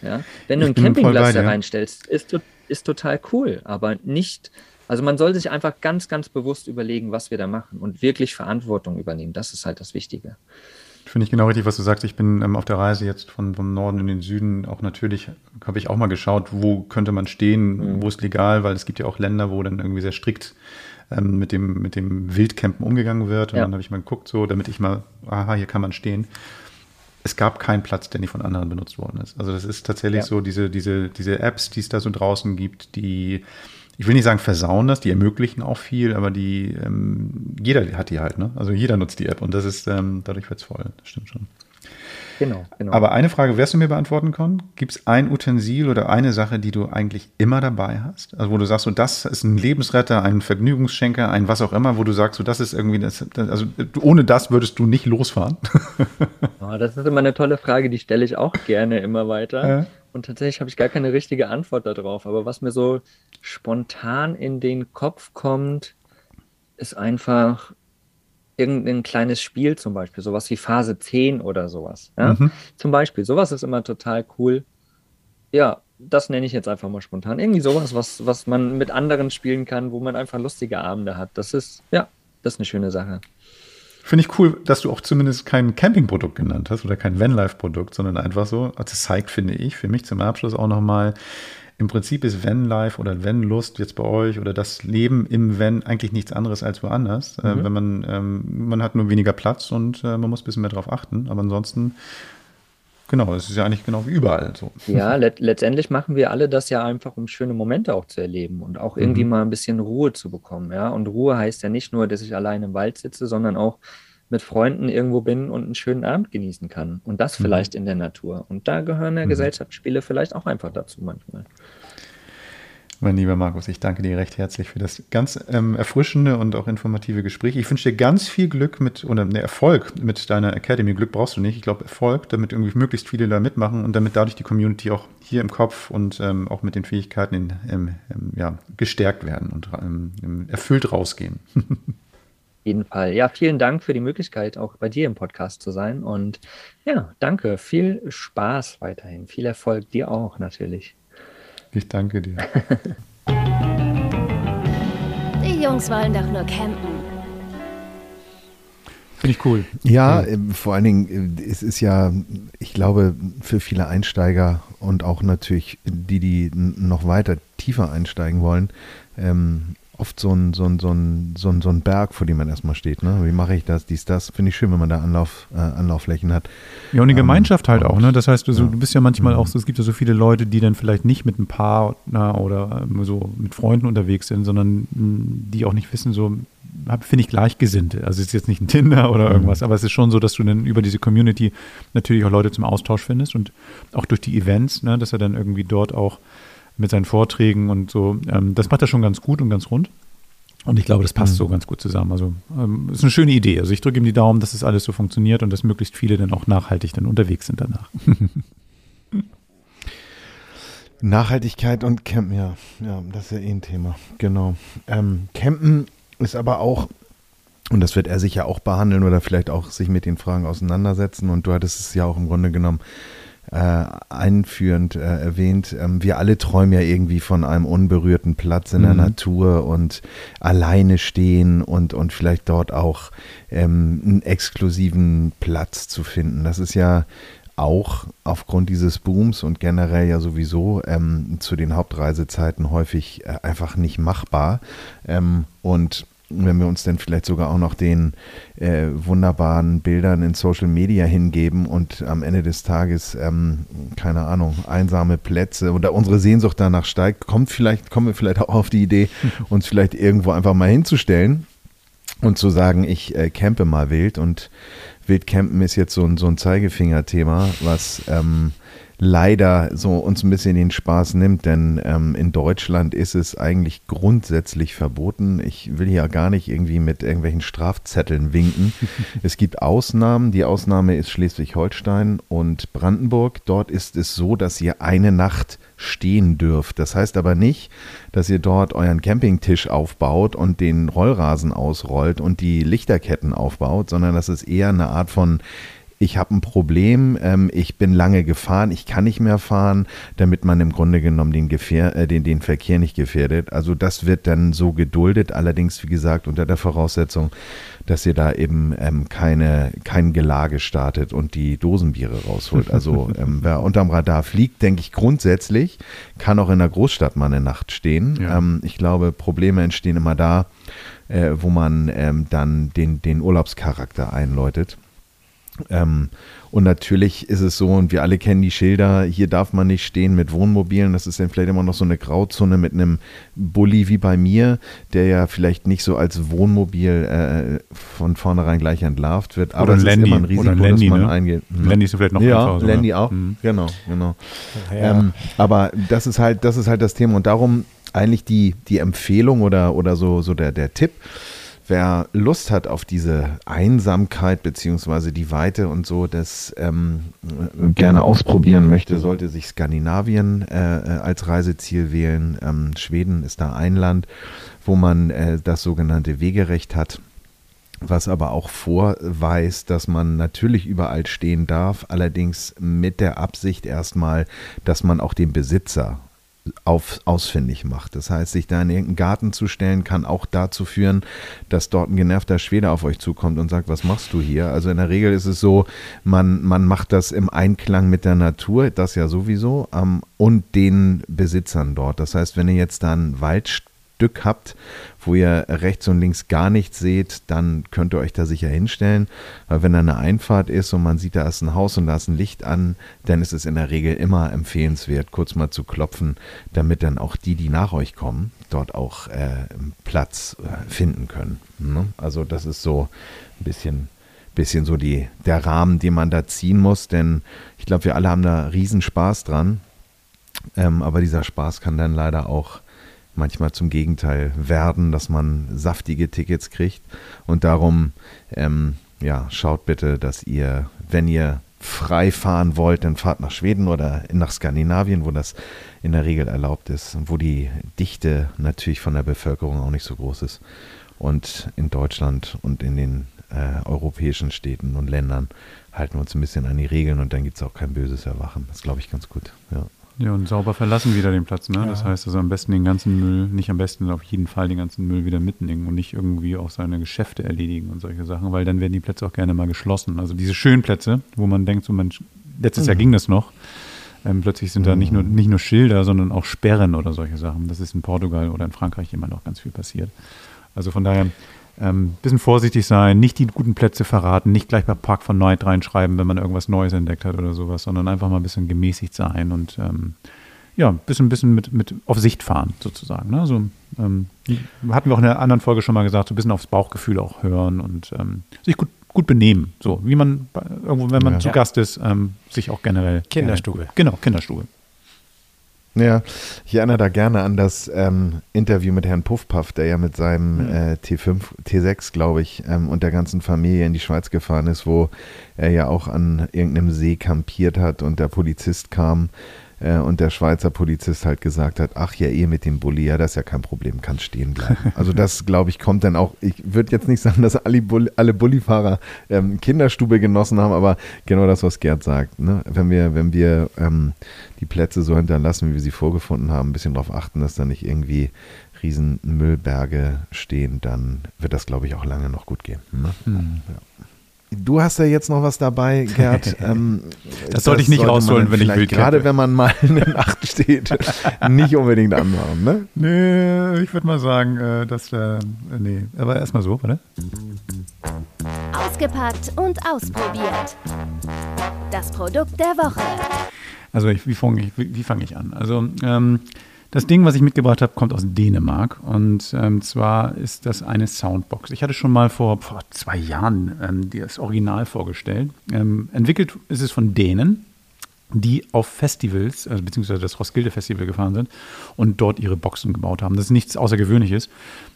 Ja? Wenn du einen Campingplatz da reinstellst, ist, ist total cool, aber nicht, also man soll sich einfach ganz, ganz bewusst überlegen, was wir da machen und wirklich Verantwortung übernehmen. Das ist halt das Wichtige. Finde ich genau richtig, was du sagst. Ich bin ähm, auf der Reise jetzt von, vom Norden in den Süden auch natürlich, habe ich auch mal geschaut, wo könnte man stehen, wo ist legal, weil es gibt ja auch Länder, wo dann irgendwie sehr strikt ähm, mit, dem, mit dem Wildcampen umgegangen wird. Und Ja. dann habe ich mal geguckt, so, damit ich mal, aha, hier kann man stehen. Es gab keinen Platz, der nicht von anderen benutzt worden ist. Also das ist tatsächlich Ja. so, diese, diese, diese Apps, die es da so draußen gibt, die, ich will nicht sagen versauen das, die ermöglichen auch viel, aber die, ähm, jeder hat die halt, ne? Also jeder nutzt die App und das ist, ähm, dadurch wird's voll. Das stimmt schon. Genau, genau. Aber eine Frage wirst du mir beantworten können. Gibt es ein Utensil oder eine Sache, die du eigentlich immer dabei hast? Also wo du sagst, so das ist ein Lebensretter, ein Vergnügungsschenker, ein was auch immer, wo du sagst, so das ist irgendwie, das, also ohne das würdest du nicht losfahren. Oh, das ist immer eine tolle Frage, die stelle ich auch gerne immer weiter. Ja. Und tatsächlich habe ich gar keine richtige Antwort darauf. Aber was mir so spontan in den Kopf kommt, ist einfach irgendein kleines Spiel zum Beispiel, sowas wie Phase 10 oder sowas. Ja? Mhm. Zum Beispiel, sowas ist immer total cool. Ja, das nenne ich jetzt einfach mal spontan. Irgendwie sowas, was, was man mit anderen spielen kann, wo man einfach lustige Abende hat. Das ist, ja, das ist eine schöne Sache. Finde ich cool, dass du auch zumindest kein Campingprodukt genannt hast oder kein Vanlife-Produkt, sondern einfach so. Also Das zeigt, finde ich, für mich zum Abschluss auch nochmal, im Prinzip ist Vanlife oder Vanlust jetzt bei euch oder das Leben im Van eigentlich nichts anderes als woanders. Äh, wenn man, ähm, man hat nur weniger Platz und äh, man muss ein bisschen mehr drauf achten. Aber ansonsten, genau, es ist ja eigentlich genau wie überall so. Ja, let letztendlich machen wir alle das ja einfach, um schöne Momente auch zu erleben und auch irgendwie mal ein bisschen Ruhe zu bekommen, ja. Und Ruhe heißt ja nicht nur, dass ich allein im Wald sitze, sondern auch mit Freunden irgendwo bin und einen schönen Abend genießen kann. Und das vielleicht in der Natur. Und da gehören ja Gesellschaftsspiele vielleicht auch einfach dazu manchmal. Mein lieber Markus, ich danke dir recht herzlich für das ganz ähm, erfrischende und auch informative Gespräch. Ich wünsche dir ganz viel Glück mit, oder ne, Erfolg mit deiner Academy. Glück brauchst du nicht. Ich glaube, Erfolg, damit irgendwie möglichst viele da mitmachen und damit dadurch die Community auch hier im Kopf und ähm, auch mit den Fähigkeiten in, ähm, ähm, ja, gestärkt werden und ähm, erfüllt rausgehen. jeden Fall. Ja, vielen Dank für die Möglichkeit, auch bei dir im Podcast zu sein. Und ja, danke. Viel Spaß weiterhin. Viel Erfolg dir auch natürlich. Ich danke dir. Die Jungs wollen doch nur campen. Finde ich cool. Ja, äh, vor allen Dingen, äh, es ist ja, ich glaube, für viele Einsteiger und auch natürlich die, die noch weiter tiefer einsteigen wollen, ähm, oft so ein, so ein, so ein, so ein, so ein Berg, vor dem man erstmal steht. Ne? Wie mache ich das, dies, das? Finde ich schön, wenn man da Anlauf, äh, Anlaufflächen hat. Ja, und die ähm, Gemeinschaft halt auch. Ne? Das heißt, du, ja. du bist ja manchmal mhm. auch so, es gibt ja so viele Leute, die dann vielleicht nicht mit einem Paar na, oder ähm, so mit Freunden unterwegs sind, sondern mh, die auch nicht wissen, so, finde ich Gleichgesinnte. Also es ist jetzt nicht ein Tinder oder mhm. irgendwas, mhm. aber es ist schon so, dass du dann über diese Community natürlich auch Leute zum Austausch findest und auch durch die Events, ne, dass er dann irgendwie dort auch mit seinen Vorträgen und so. Ähm, das macht er schon ganz gut und ganz rund. Und ich glaube, das passt mhm. so ganz gut zusammen. Also ähm, ist eine schöne Idee. Also ich drücke ihm die Daumen, dass das alles so funktioniert und dass möglichst viele dann auch nachhaltig dann unterwegs sind danach. Nachhaltigkeit und Campen, ja, ja, das ist ja eh ein Thema. Genau. Ähm, Campen ist aber auch, und das wird er sicher auch behandeln oder vielleicht auch sich mit den Fragen auseinandersetzen. Und du hattest es ja auch im Grunde genommen äh, einführend äh, erwähnt, ähm, wir alle träumen ja irgendwie von einem unberührten Platz in mhm. der Natur und alleine stehen und, und vielleicht dort auch ähm, einen exklusiven Platz zu finden. Das ist ja auch aufgrund dieses Booms und generell ja sowieso ähm, zu den Hauptreisezeiten häufig äh, einfach nicht machbar. Ähm, und wenn wir uns dann vielleicht sogar auch noch den äh, wunderbaren Bildern in Social Media hingeben und am Ende des Tages, ähm, keine Ahnung, einsame Plätze oder unsere Sehnsucht danach steigt, kommt vielleicht, kommen wir vielleicht auch auf die Idee, uns vielleicht irgendwo einfach mal hinzustellen und zu sagen, ich äh, campe mal wild und Wildcampen ist jetzt so ein, so ein Zeigefinger-Thema, was ähm, leider so uns ein bisschen den Spaß nimmt, denn ähm, in Deutschland ist es eigentlich grundsätzlich verboten. Ich will ja gar nicht irgendwie mit irgendwelchen Strafzetteln winken. es gibt Ausnahmen. Die Ausnahme ist Schleswig-Holstein und Brandenburg. Dort ist es so, dass ihr eine Nacht stehen dürft. Das heißt aber nicht, dass ihr dort euren Campingtisch aufbaut und den Rollrasen ausrollt und die Lichterketten aufbaut, sondern das ist eher eine Art von ich habe ein Problem, ähm, ich bin lange gefahren, ich kann nicht mehr fahren, damit man im Grunde genommen den, Gefähr äh, den, den Verkehr nicht gefährdet. Also das wird dann so geduldet, allerdings wie gesagt unter der Voraussetzung, dass ihr da eben ähm, keine, kein Gelage startet und die Dosenbiere rausholt. Also ähm, wer unterm Radar fliegt, denke ich grundsätzlich, kann auch in der Großstadt mal eine Nacht stehen. Ja. Ähm, ich glaube, Probleme entstehen immer da, äh, wo man ähm, dann den, den Urlaubscharakter einläutet. Ähm, und natürlich ist es so, und wir alle kennen die Schilder, hier darf man nicht stehen mit Wohnmobilen. Das ist dann vielleicht immer noch so eine Grauzone mit einem Bulli wie bei mir, der ja vielleicht nicht so als Wohnmobil äh, von vornherein gleich entlarvt wird. Aber es ist immer ein Risiko, Landy, dass man ne? eingeht. Hm. Landy ist vielleicht noch Ja, einfacher, Landy auch. Mhm. Genau, genau. Ja. Ähm, aber das ist halt, das ist halt das Thema. Und darum eigentlich die, die Empfehlung oder, oder so, so der, der Tipp wer Lust hat auf diese Einsamkeit beziehungsweise die Weite und so, das ähm, gerne ausprobieren möchte, sollte sich Skandinavien äh, äh, als Reiseziel wählen. Ähm, Schweden ist da ein Land, wo man äh, das sogenannte Wegerecht hat was aber auch vorweist, dass man natürlich überall stehen darf, allerdings mit der Absicht erstmal, dass man auch den Besitzer auf, ausfindig macht. Das heißt, sich da in irgendeinen Garten zu stellen, kann auch dazu führen, dass dort ein genervter Schwede auf euch zukommt und sagt, was machst du hier? Also in der Regel ist es so, man, man macht das im Einklang mit der Natur, das ja sowieso, ähm, und den Besitzern dort. Das heißt, wenn ihr jetzt da einen Wald Stück habt, wo ihr rechts und links gar nichts seht, dann könnt ihr euch da sicher hinstellen. Weil wenn da eine Einfahrt ist und man sieht, da ist ein Haus und da ist ein Licht an, dann ist es in der Regel immer empfehlenswert, kurz mal zu klopfen, damit dann auch die, die nach euch kommen, dort auch äh, Platz äh, finden können. Ne? Also das ist so ein bisschen bisschen so die, der Rahmen, den man da ziehen muss, denn ich glaube, wir alle haben da riesen Spaß dran. Ähm, aber dieser Spaß kann dann leider auch manchmal zum Gegenteil werden, dass man saftige Tickets kriegt. Und darum, ähm, ja, schaut bitte, dass ihr, wenn ihr frei fahren wollt, dann fahrt nach Schweden oder nach Skandinavien, wo das in der Regel erlaubt ist, wo die Dichte natürlich von der Bevölkerung auch nicht so groß ist. Und in Deutschland und in den äh, europäischen Städten und Ländern halten wir uns ein bisschen an die Regeln und dann gibt es auch kein böses Erwachen. Das glaube ich ganz gut. Ja. Ja, und sauber verlassen wieder den Platz. Ne? Ja. Das heißt also am besten den ganzen Müll, nicht am besten, auf jeden Fall den ganzen Müll wieder mitnehmen und nicht irgendwie auch seine Geschäfte erledigen und solche Sachen, weil dann werden die Plätze auch gerne mal geschlossen. Also diese schönen Plätze, wo man denkt, so Mensch, letztes mhm. Jahr ging das noch, Ähm, plötzlich sind da nicht nur, nicht nur Schilder, sondern auch Sperren oder solche Sachen. Das ist in Portugal oder in Frankreich immer noch ganz viel passiert. Also von daher ähm, bisschen vorsichtig sein, nicht die guten Plätze verraten, nicht gleich bei Park von Night reinschreiben, wenn man irgendwas Neues entdeckt hat oder sowas, sondern einfach mal ein bisschen gemäßigt sein und ähm, ja, ein bisschen, bisschen mit, mit auf Sicht fahren sozusagen. Ne? So, ähm, hatten wir auch in einer anderen Folge schon mal gesagt, so ein bisschen aufs Bauchgefühl auch hören und ähm, sich gut, gut benehmen. So, wie man bei, irgendwo, wenn man Ja. zu Gast ist, ähm, sich auch generell. Kinderstube. Äh, genau, Kinderstube. Ja, ich erinnere da gerne an das ähm, Interview mit Herrn Puffpaff, der ja mit seinem äh, T5, T6, glaube ich, ähm, und der ganzen Familie in die Schweiz gefahren ist, wo er ja auch an irgendeinem See kampiert hat und der Polizist kam äh, und der Schweizer Polizist halt gesagt hat, ach ja, eh mit dem Bulli, ja, das ist ja kein Problem, kann stehen bleiben. Also das, glaube ich, kommt dann auch, ich würde jetzt nicht sagen, dass alle, Bulli, alle Bullifahrer ähm, Kinderstube genossen haben, aber genau das, was Gerd sagt. Ne? Wenn wir, wenn wir ähm, die Plätze so hinterlassen, wie wir sie vorgefunden haben, ein bisschen darauf achten, dass da nicht irgendwie riesen Müllberge stehen, dann wird das, glaube ich, auch lange noch gut gehen. Ne? Ja. Du hast ja jetzt noch was dabei, Gerd. Ähm, Das sollte ich nicht rausholen, wenn ich will, Gerade wenn man mal in der Nacht steht, nicht unbedingt anmachen. Ne? Nee, ich würde mal sagen, äh, dass, äh, nee, aber erstmal so, oder? Ausgepackt und ausprobiert. Das Produkt der Woche. Also ich, wie fange ich, wie, wie fang ich an? Also ähm, das Ding, was ich mitgebracht habe, kommt aus Dänemark und ähm, zwar ist das eine Soundbox. Ich hatte schon mal vor, vor zwei Jahren ähm, das Original vorgestellt. Ähm, entwickelt ist es von Dänen, die auf Festivals, also beziehungsweise das Roskilde Festival gefahren sind und dort ihre Boxen gebaut haben. Das ist nichts Außergewöhnliches.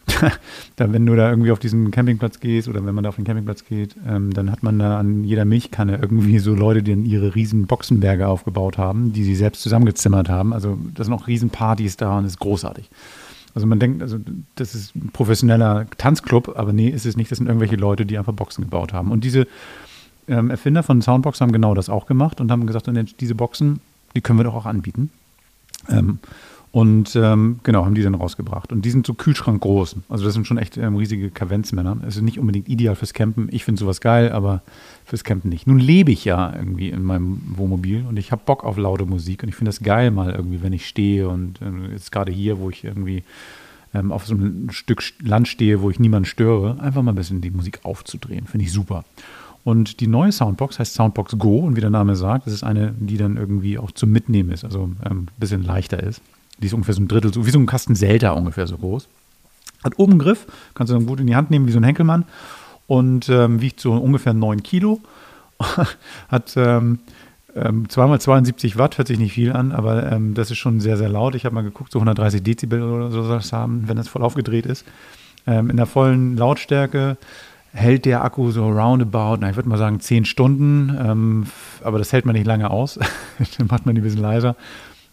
wenn du da irgendwie auf diesen Campingplatz gehst oder wenn man da auf den Campingplatz geht, ähm, dann hat man da an jeder Milchkanne irgendwie so Leute, die dann ihre riesen Boxenberge aufgebaut haben, die sie selbst zusammengezimmert haben. Also da sind auch riesen Partys da und das ist großartig. Also man denkt, also das ist ein professioneller Tanzclub, aber nee, ist es nicht. Das sind irgendwelche Leute, die einfach Boxen gebaut haben. Und diese ähm, Erfinder von Soundbox haben genau das auch gemacht und haben gesagt, diese Boxen, die können wir doch auch anbieten. Ähm, und ähm, genau, haben die dann rausgebracht. Und die sind so Kühlschrank groß. Also das sind schon echt ähm, riesige Kavenzmänner. Es ist nicht unbedingt ideal fürs Campen. Ich finde sowas geil, aber fürs Campen nicht. Nun lebe ich ja irgendwie in meinem Wohnmobil und ich habe Bock auf laute Musik und ich finde das geil mal irgendwie, wenn ich stehe und äh, jetzt gerade hier, wo ich irgendwie ähm, auf so einem Stück Land stehe, wo ich niemanden störe, einfach mal ein bisschen die Musik aufzudrehen. Finde ich super. Und die neue Soundbox heißt Soundbox Go und wie der Name sagt, das ist eine, die dann irgendwie auch zum Mitnehmen ist, also ähm, ein bisschen leichter ist. Die ist ungefähr so ein Drittel, so wie so ein Kasten Zelda ungefähr so groß. Hat oben einen Griff, kannst du dann gut in die Hand nehmen, wie so ein Henkelmann. Und ähm, wiegt so ungefähr 9 Kilo. Hat ähm, ähm, zweimal 72 Watt, hört sich nicht viel an, aber ähm, das ist schon sehr, sehr laut. Ich habe mal geguckt, so 130 Dezibel oder so soll es haben, wenn das voll aufgedreht ist. Ähm, in der vollen Lautstärke hält der Akku so roundabout, na, ich würde mal sagen 10 Stunden, ähm, aber das hält man nicht lange aus. Dann macht man die ein bisschen leiser.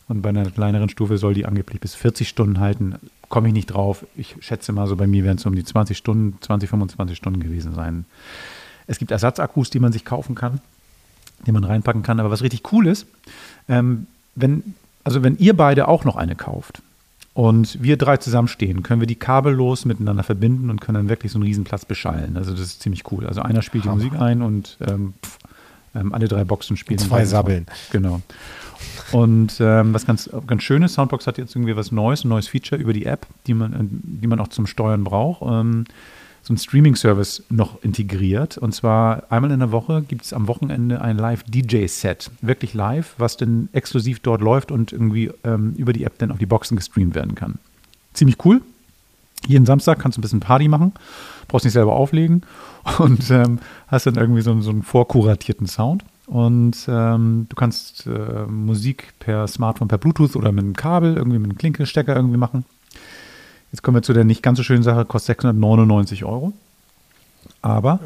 Und bei einer kleineren Stufe soll die angeblich bis 40 Stunden halten. Komme ich nicht drauf. Ich schätze mal, so bei mir werden es um die 20 Stunden, 20, 25 Stunden gewesen sein. Es gibt Ersatzakkus, die man sich kaufen kann, die man reinpacken kann. Aber was richtig cool ist, ähm, wenn, also wenn ihr beide auch noch eine kauft und wir drei zusammenstehen, können wir die kabellos miteinander verbinden und können dann wirklich so einen Riesenplatz beschallen. Also das ist ziemlich cool. Also einer spielt die Musik ein und ähm, pff, ähm, alle drei Boxen spielen. Zwei beides sabbeln. Genau. Und ähm, was ganz, ganz schön ist, Soundbox hat jetzt irgendwie was Neues, ein neues Feature über die App, die man, äh, die man auch zum Steuern braucht. So ein Streaming-Service noch integriert. Und zwar einmal in der Woche gibt es am Wochenende ein Live-DJ-Set. Wirklich live, was dann exklusiv dort läuft und irgendwie ähm, über die App dann auf die Boxen gestreamt werden kann. Ziemlich cool. Jeden Samstag kannst du ein bisschen Party machen, brauchst nicht selber auflegen und ähm, hast dann irgendwie so, einen- so einen vorkuratierten Sound. Und ähm, du kannst äh, Musik per Smartphone, per Bluetooth oder mit einem Kabel, irgendwie mit einem Klinkelstecker irgendwie machen. Jetzt kommen wir zu der nicht ganz so schönen Sache, kostet 699 Euro. Aber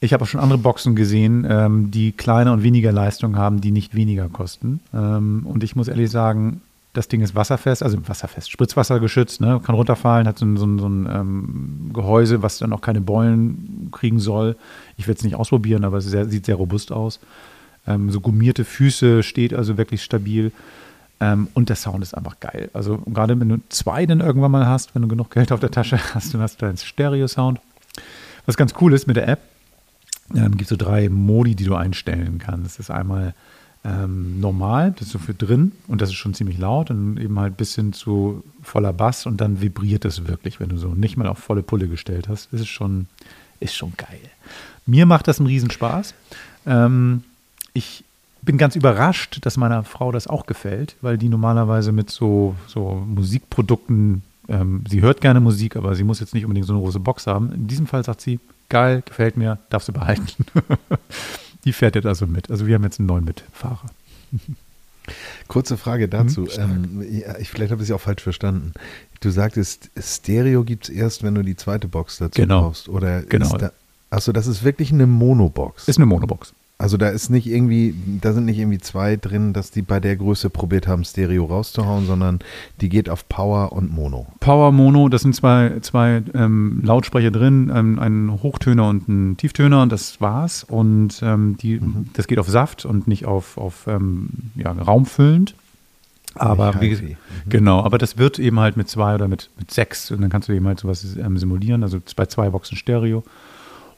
ich habe auch schon andere Boxen gesehen, ähm, die kleiner und weniger Leistung haben, die nicht weniger kosten. Ähm, und ich muss ehrlich sagen, das Ding ist wasserfest, also wasserfest, Spritzwasser geschützt, ne? kann runterfallen, hat so ein, so ein, so ein ähm, Gehäuse, was dann auch keine Beulen kriegen soll. Ich werde es nicht ausprobieren, aber es sehr, sieht sehr robust aus. Ähm, so gummierte Füße, steht also wirklich stabil. Ähm, und der Sound ist einfach geil. Also gerade wenn du zwei dann irgendwann mal hast, wenn du genug Geld auf der Tasche hast, dann hast du einen Stereo-Sound. Was ganz cool ist mit der App, ähm, gibt so drei Modi, die du einstellen kannst. Das ist einmal ähm, normal, das ist so für drin und das ist schon ziemlich laut und eben halt bis hin zu voller Bass und dann vibriert es wirklich, wenn du so nicht mal auf volle Pulle gestellt hast. Das ist schon, ist schon geil. Mir macht das einen Riesenspaß. Ähm, ich bin ganz überrascht, dass meiner Frau das auch gefällt, weil die normalerweise mit so, so Musikprodukten, ähm, sie hört gerne Musik, aber sie muss jetzt nicht unbedingt so eine große Box haben. In diesem Fall sagt sie, geil, gefällt mir, darf sie behalten. Die fährt jetzt also mit. Also wir haben jetzt einen neuen Mitfahrer. Kurze Frage dazu. Hm, ähm, ja, ich, vielleicht habe ich es auch falsch verstanden. Du sagtest, Stereo gibt es erst, wenn du die zweite Box dazu genau. kaufst. Oder genau. Da, achso, das ist wirklich eine Monobox. Ist eine Monobox. Also da ist nicht irgendwie, da sind nicht irgendwie zwei drin, dass die bei der Größe probiert haben, Stereo rauszuhauen, sondern die geht auf Power und Mono. Power, Mono, das sind zwei, zwei ähm, Lautsprecher drin, ähm, ein Hochtöner und ein Tieftöner und das war's. Und ähm, die, mhm. das geht auf Saft und nicht auf, auf ähm, ja, raumfüllend. Aber wie, mhm. genau, aber das wird eben halt mit zwei oder mit, mit sechs und dann kannst du eben halt sowas ähm, simulieren, also bei zwei Boxen Stereo.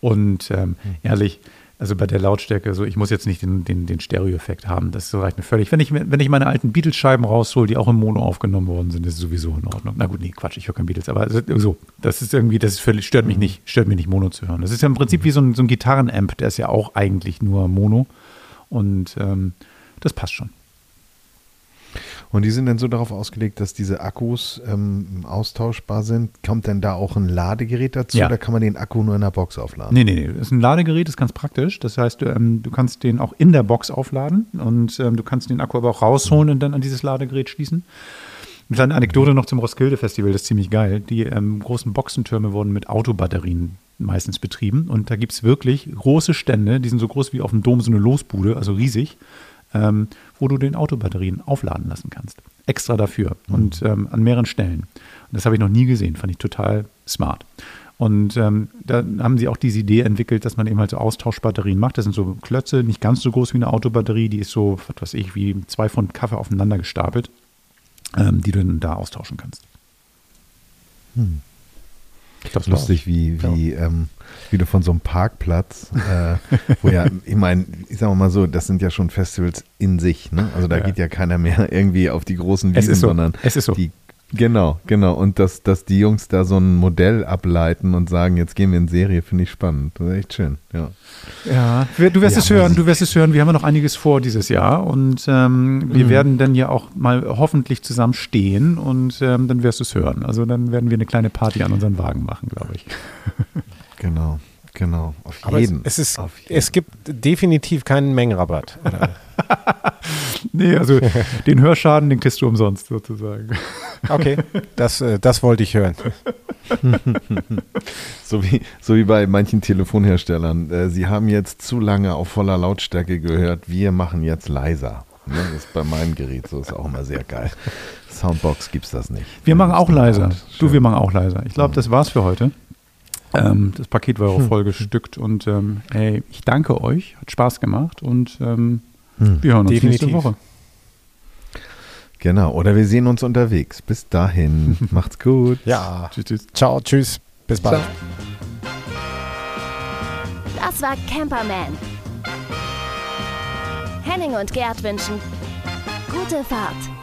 Und ähm, mhm. ehrlich, also bei der Lautstärke, so ich muss jetzt nicht den, den, den Stereo-Effekt haben. Das reicht mir völlig. Wenn ich, wenn ich meine alten Beatles-Scheiben raushole, die auch im Mono aufgenommen worden sind, ist es sowieso in Ordnung. Na gut, nee, Quatsch, ich höre kein Beatles, aber so, das ist irgendwie, das ist völlig, stört mich mhm. nicht, stört mich nicht, Mono zu hören. Das ist ja im Prinzip wie so ein, so ein Gitarrenamp, der ist ja auch eigentlich nur Mono. Und ähm, das passt schon. Und die sind dann so darauf ausgelegt, dass diese Akkus ähm, austauschbar sind. Kommt denn da auch ein Ladegerät dazu ja. oder kann man den Akku nur in der Box aufladen? Nee, nee, nee. Das ist ein Ladegerät, ist ganz praktisch. Das heißt, ähm, du kannst den auch in der Box aufladen und ähm, du kannst den Akku aber auch rausholen und dann an dieses Ladegerät schließen. Eine kleine Anekdote noch zum Roskilde-Festival, das ist ziemlich geil. Die ähm, großen Boxentürme wurden mit Autobatterien meistens betrieben und da gibt es wirklich große Stände, die sind so groß wie auf dem Dom so eine Losbude, also riesig ähm, wo du den Autobatterien aufladen lassen kannst. Extra dafür mhm. und ähm, an mehreren Stellen. Und das habe ich noch nie gesehen, fand ich total smart. Und ähm, da haben sie auch diese Idee entwickelt, dass man eben halt so Austauschbatterien macht. Das sind so Klötze, nicht ganz so groß wie eine Autobatterie, die ist so, was weiß ich, wie zwei Pfund Kaffee aufeinander gestapelt, ähm, die du dann da austauschen kannst. Hm. Ich glaube, lustig, wie, wie, ja. ähm, wie du von so einem Parkplatz, äh, wo ja, ich meine, ich sage mal so, das sind ja schon Festivals in sich, ne? Also da ja. geht ja keiner mehr irgendwie auf die großen Wiesen, so. sondern so. die Genau, genau. Und dass, dass die Jungs da so ein Modell ableiten und sagen, jetzt gehen wir in Serie, finde ich spannend. Das ist echt schön, ja. Ja, du wirst ja, es hören, du wirst es hören. Wir haben ja noch einiges vor dieses Jahr und ähm, wir mhm. werden dann ja auch mal hoffentlich zusammen stehen und ähm, dann wirst du es hören. Also dann werden wir eine kleine Party an unseren Wagen machen, glaube ich. Genau. Genau, auf jeden. Es, es, ist, es gibt definitiv keinen Mengenrabatt. nee, also den Hörschaden, den kriegst du umsonst sozusagen. Okay, das, äh, das wollte ich hören. so, wie, so wie bei manchen Telefonherstellern. Äh, sie haben jetzt zu lange auf voller Lautstärke gehört, wir machen jetzt leiser. Ne, das ist bei meinem Gerät so, ist auch immer sehr geil. Soundbox gibt es das nicht. Wir machen auch leiser. Du, wir machen auch leiser. Ich glaube, das war's für heute. Ähm, das Paket war auch hm. voll bestückt und ähm, ey, ich danke euch, hat Spaß gemacht und ähm, hm. wir hören uns Definitiv. nächste Woche. Genau, oder wir sehen uns unterwegs. Bis dahin, macht's gut. Ja, tschüss, tschüss. ciao, tschüss, bis bald. Ciao. Das war Camperman. Henning und Gerd wünschen gute Fahrt.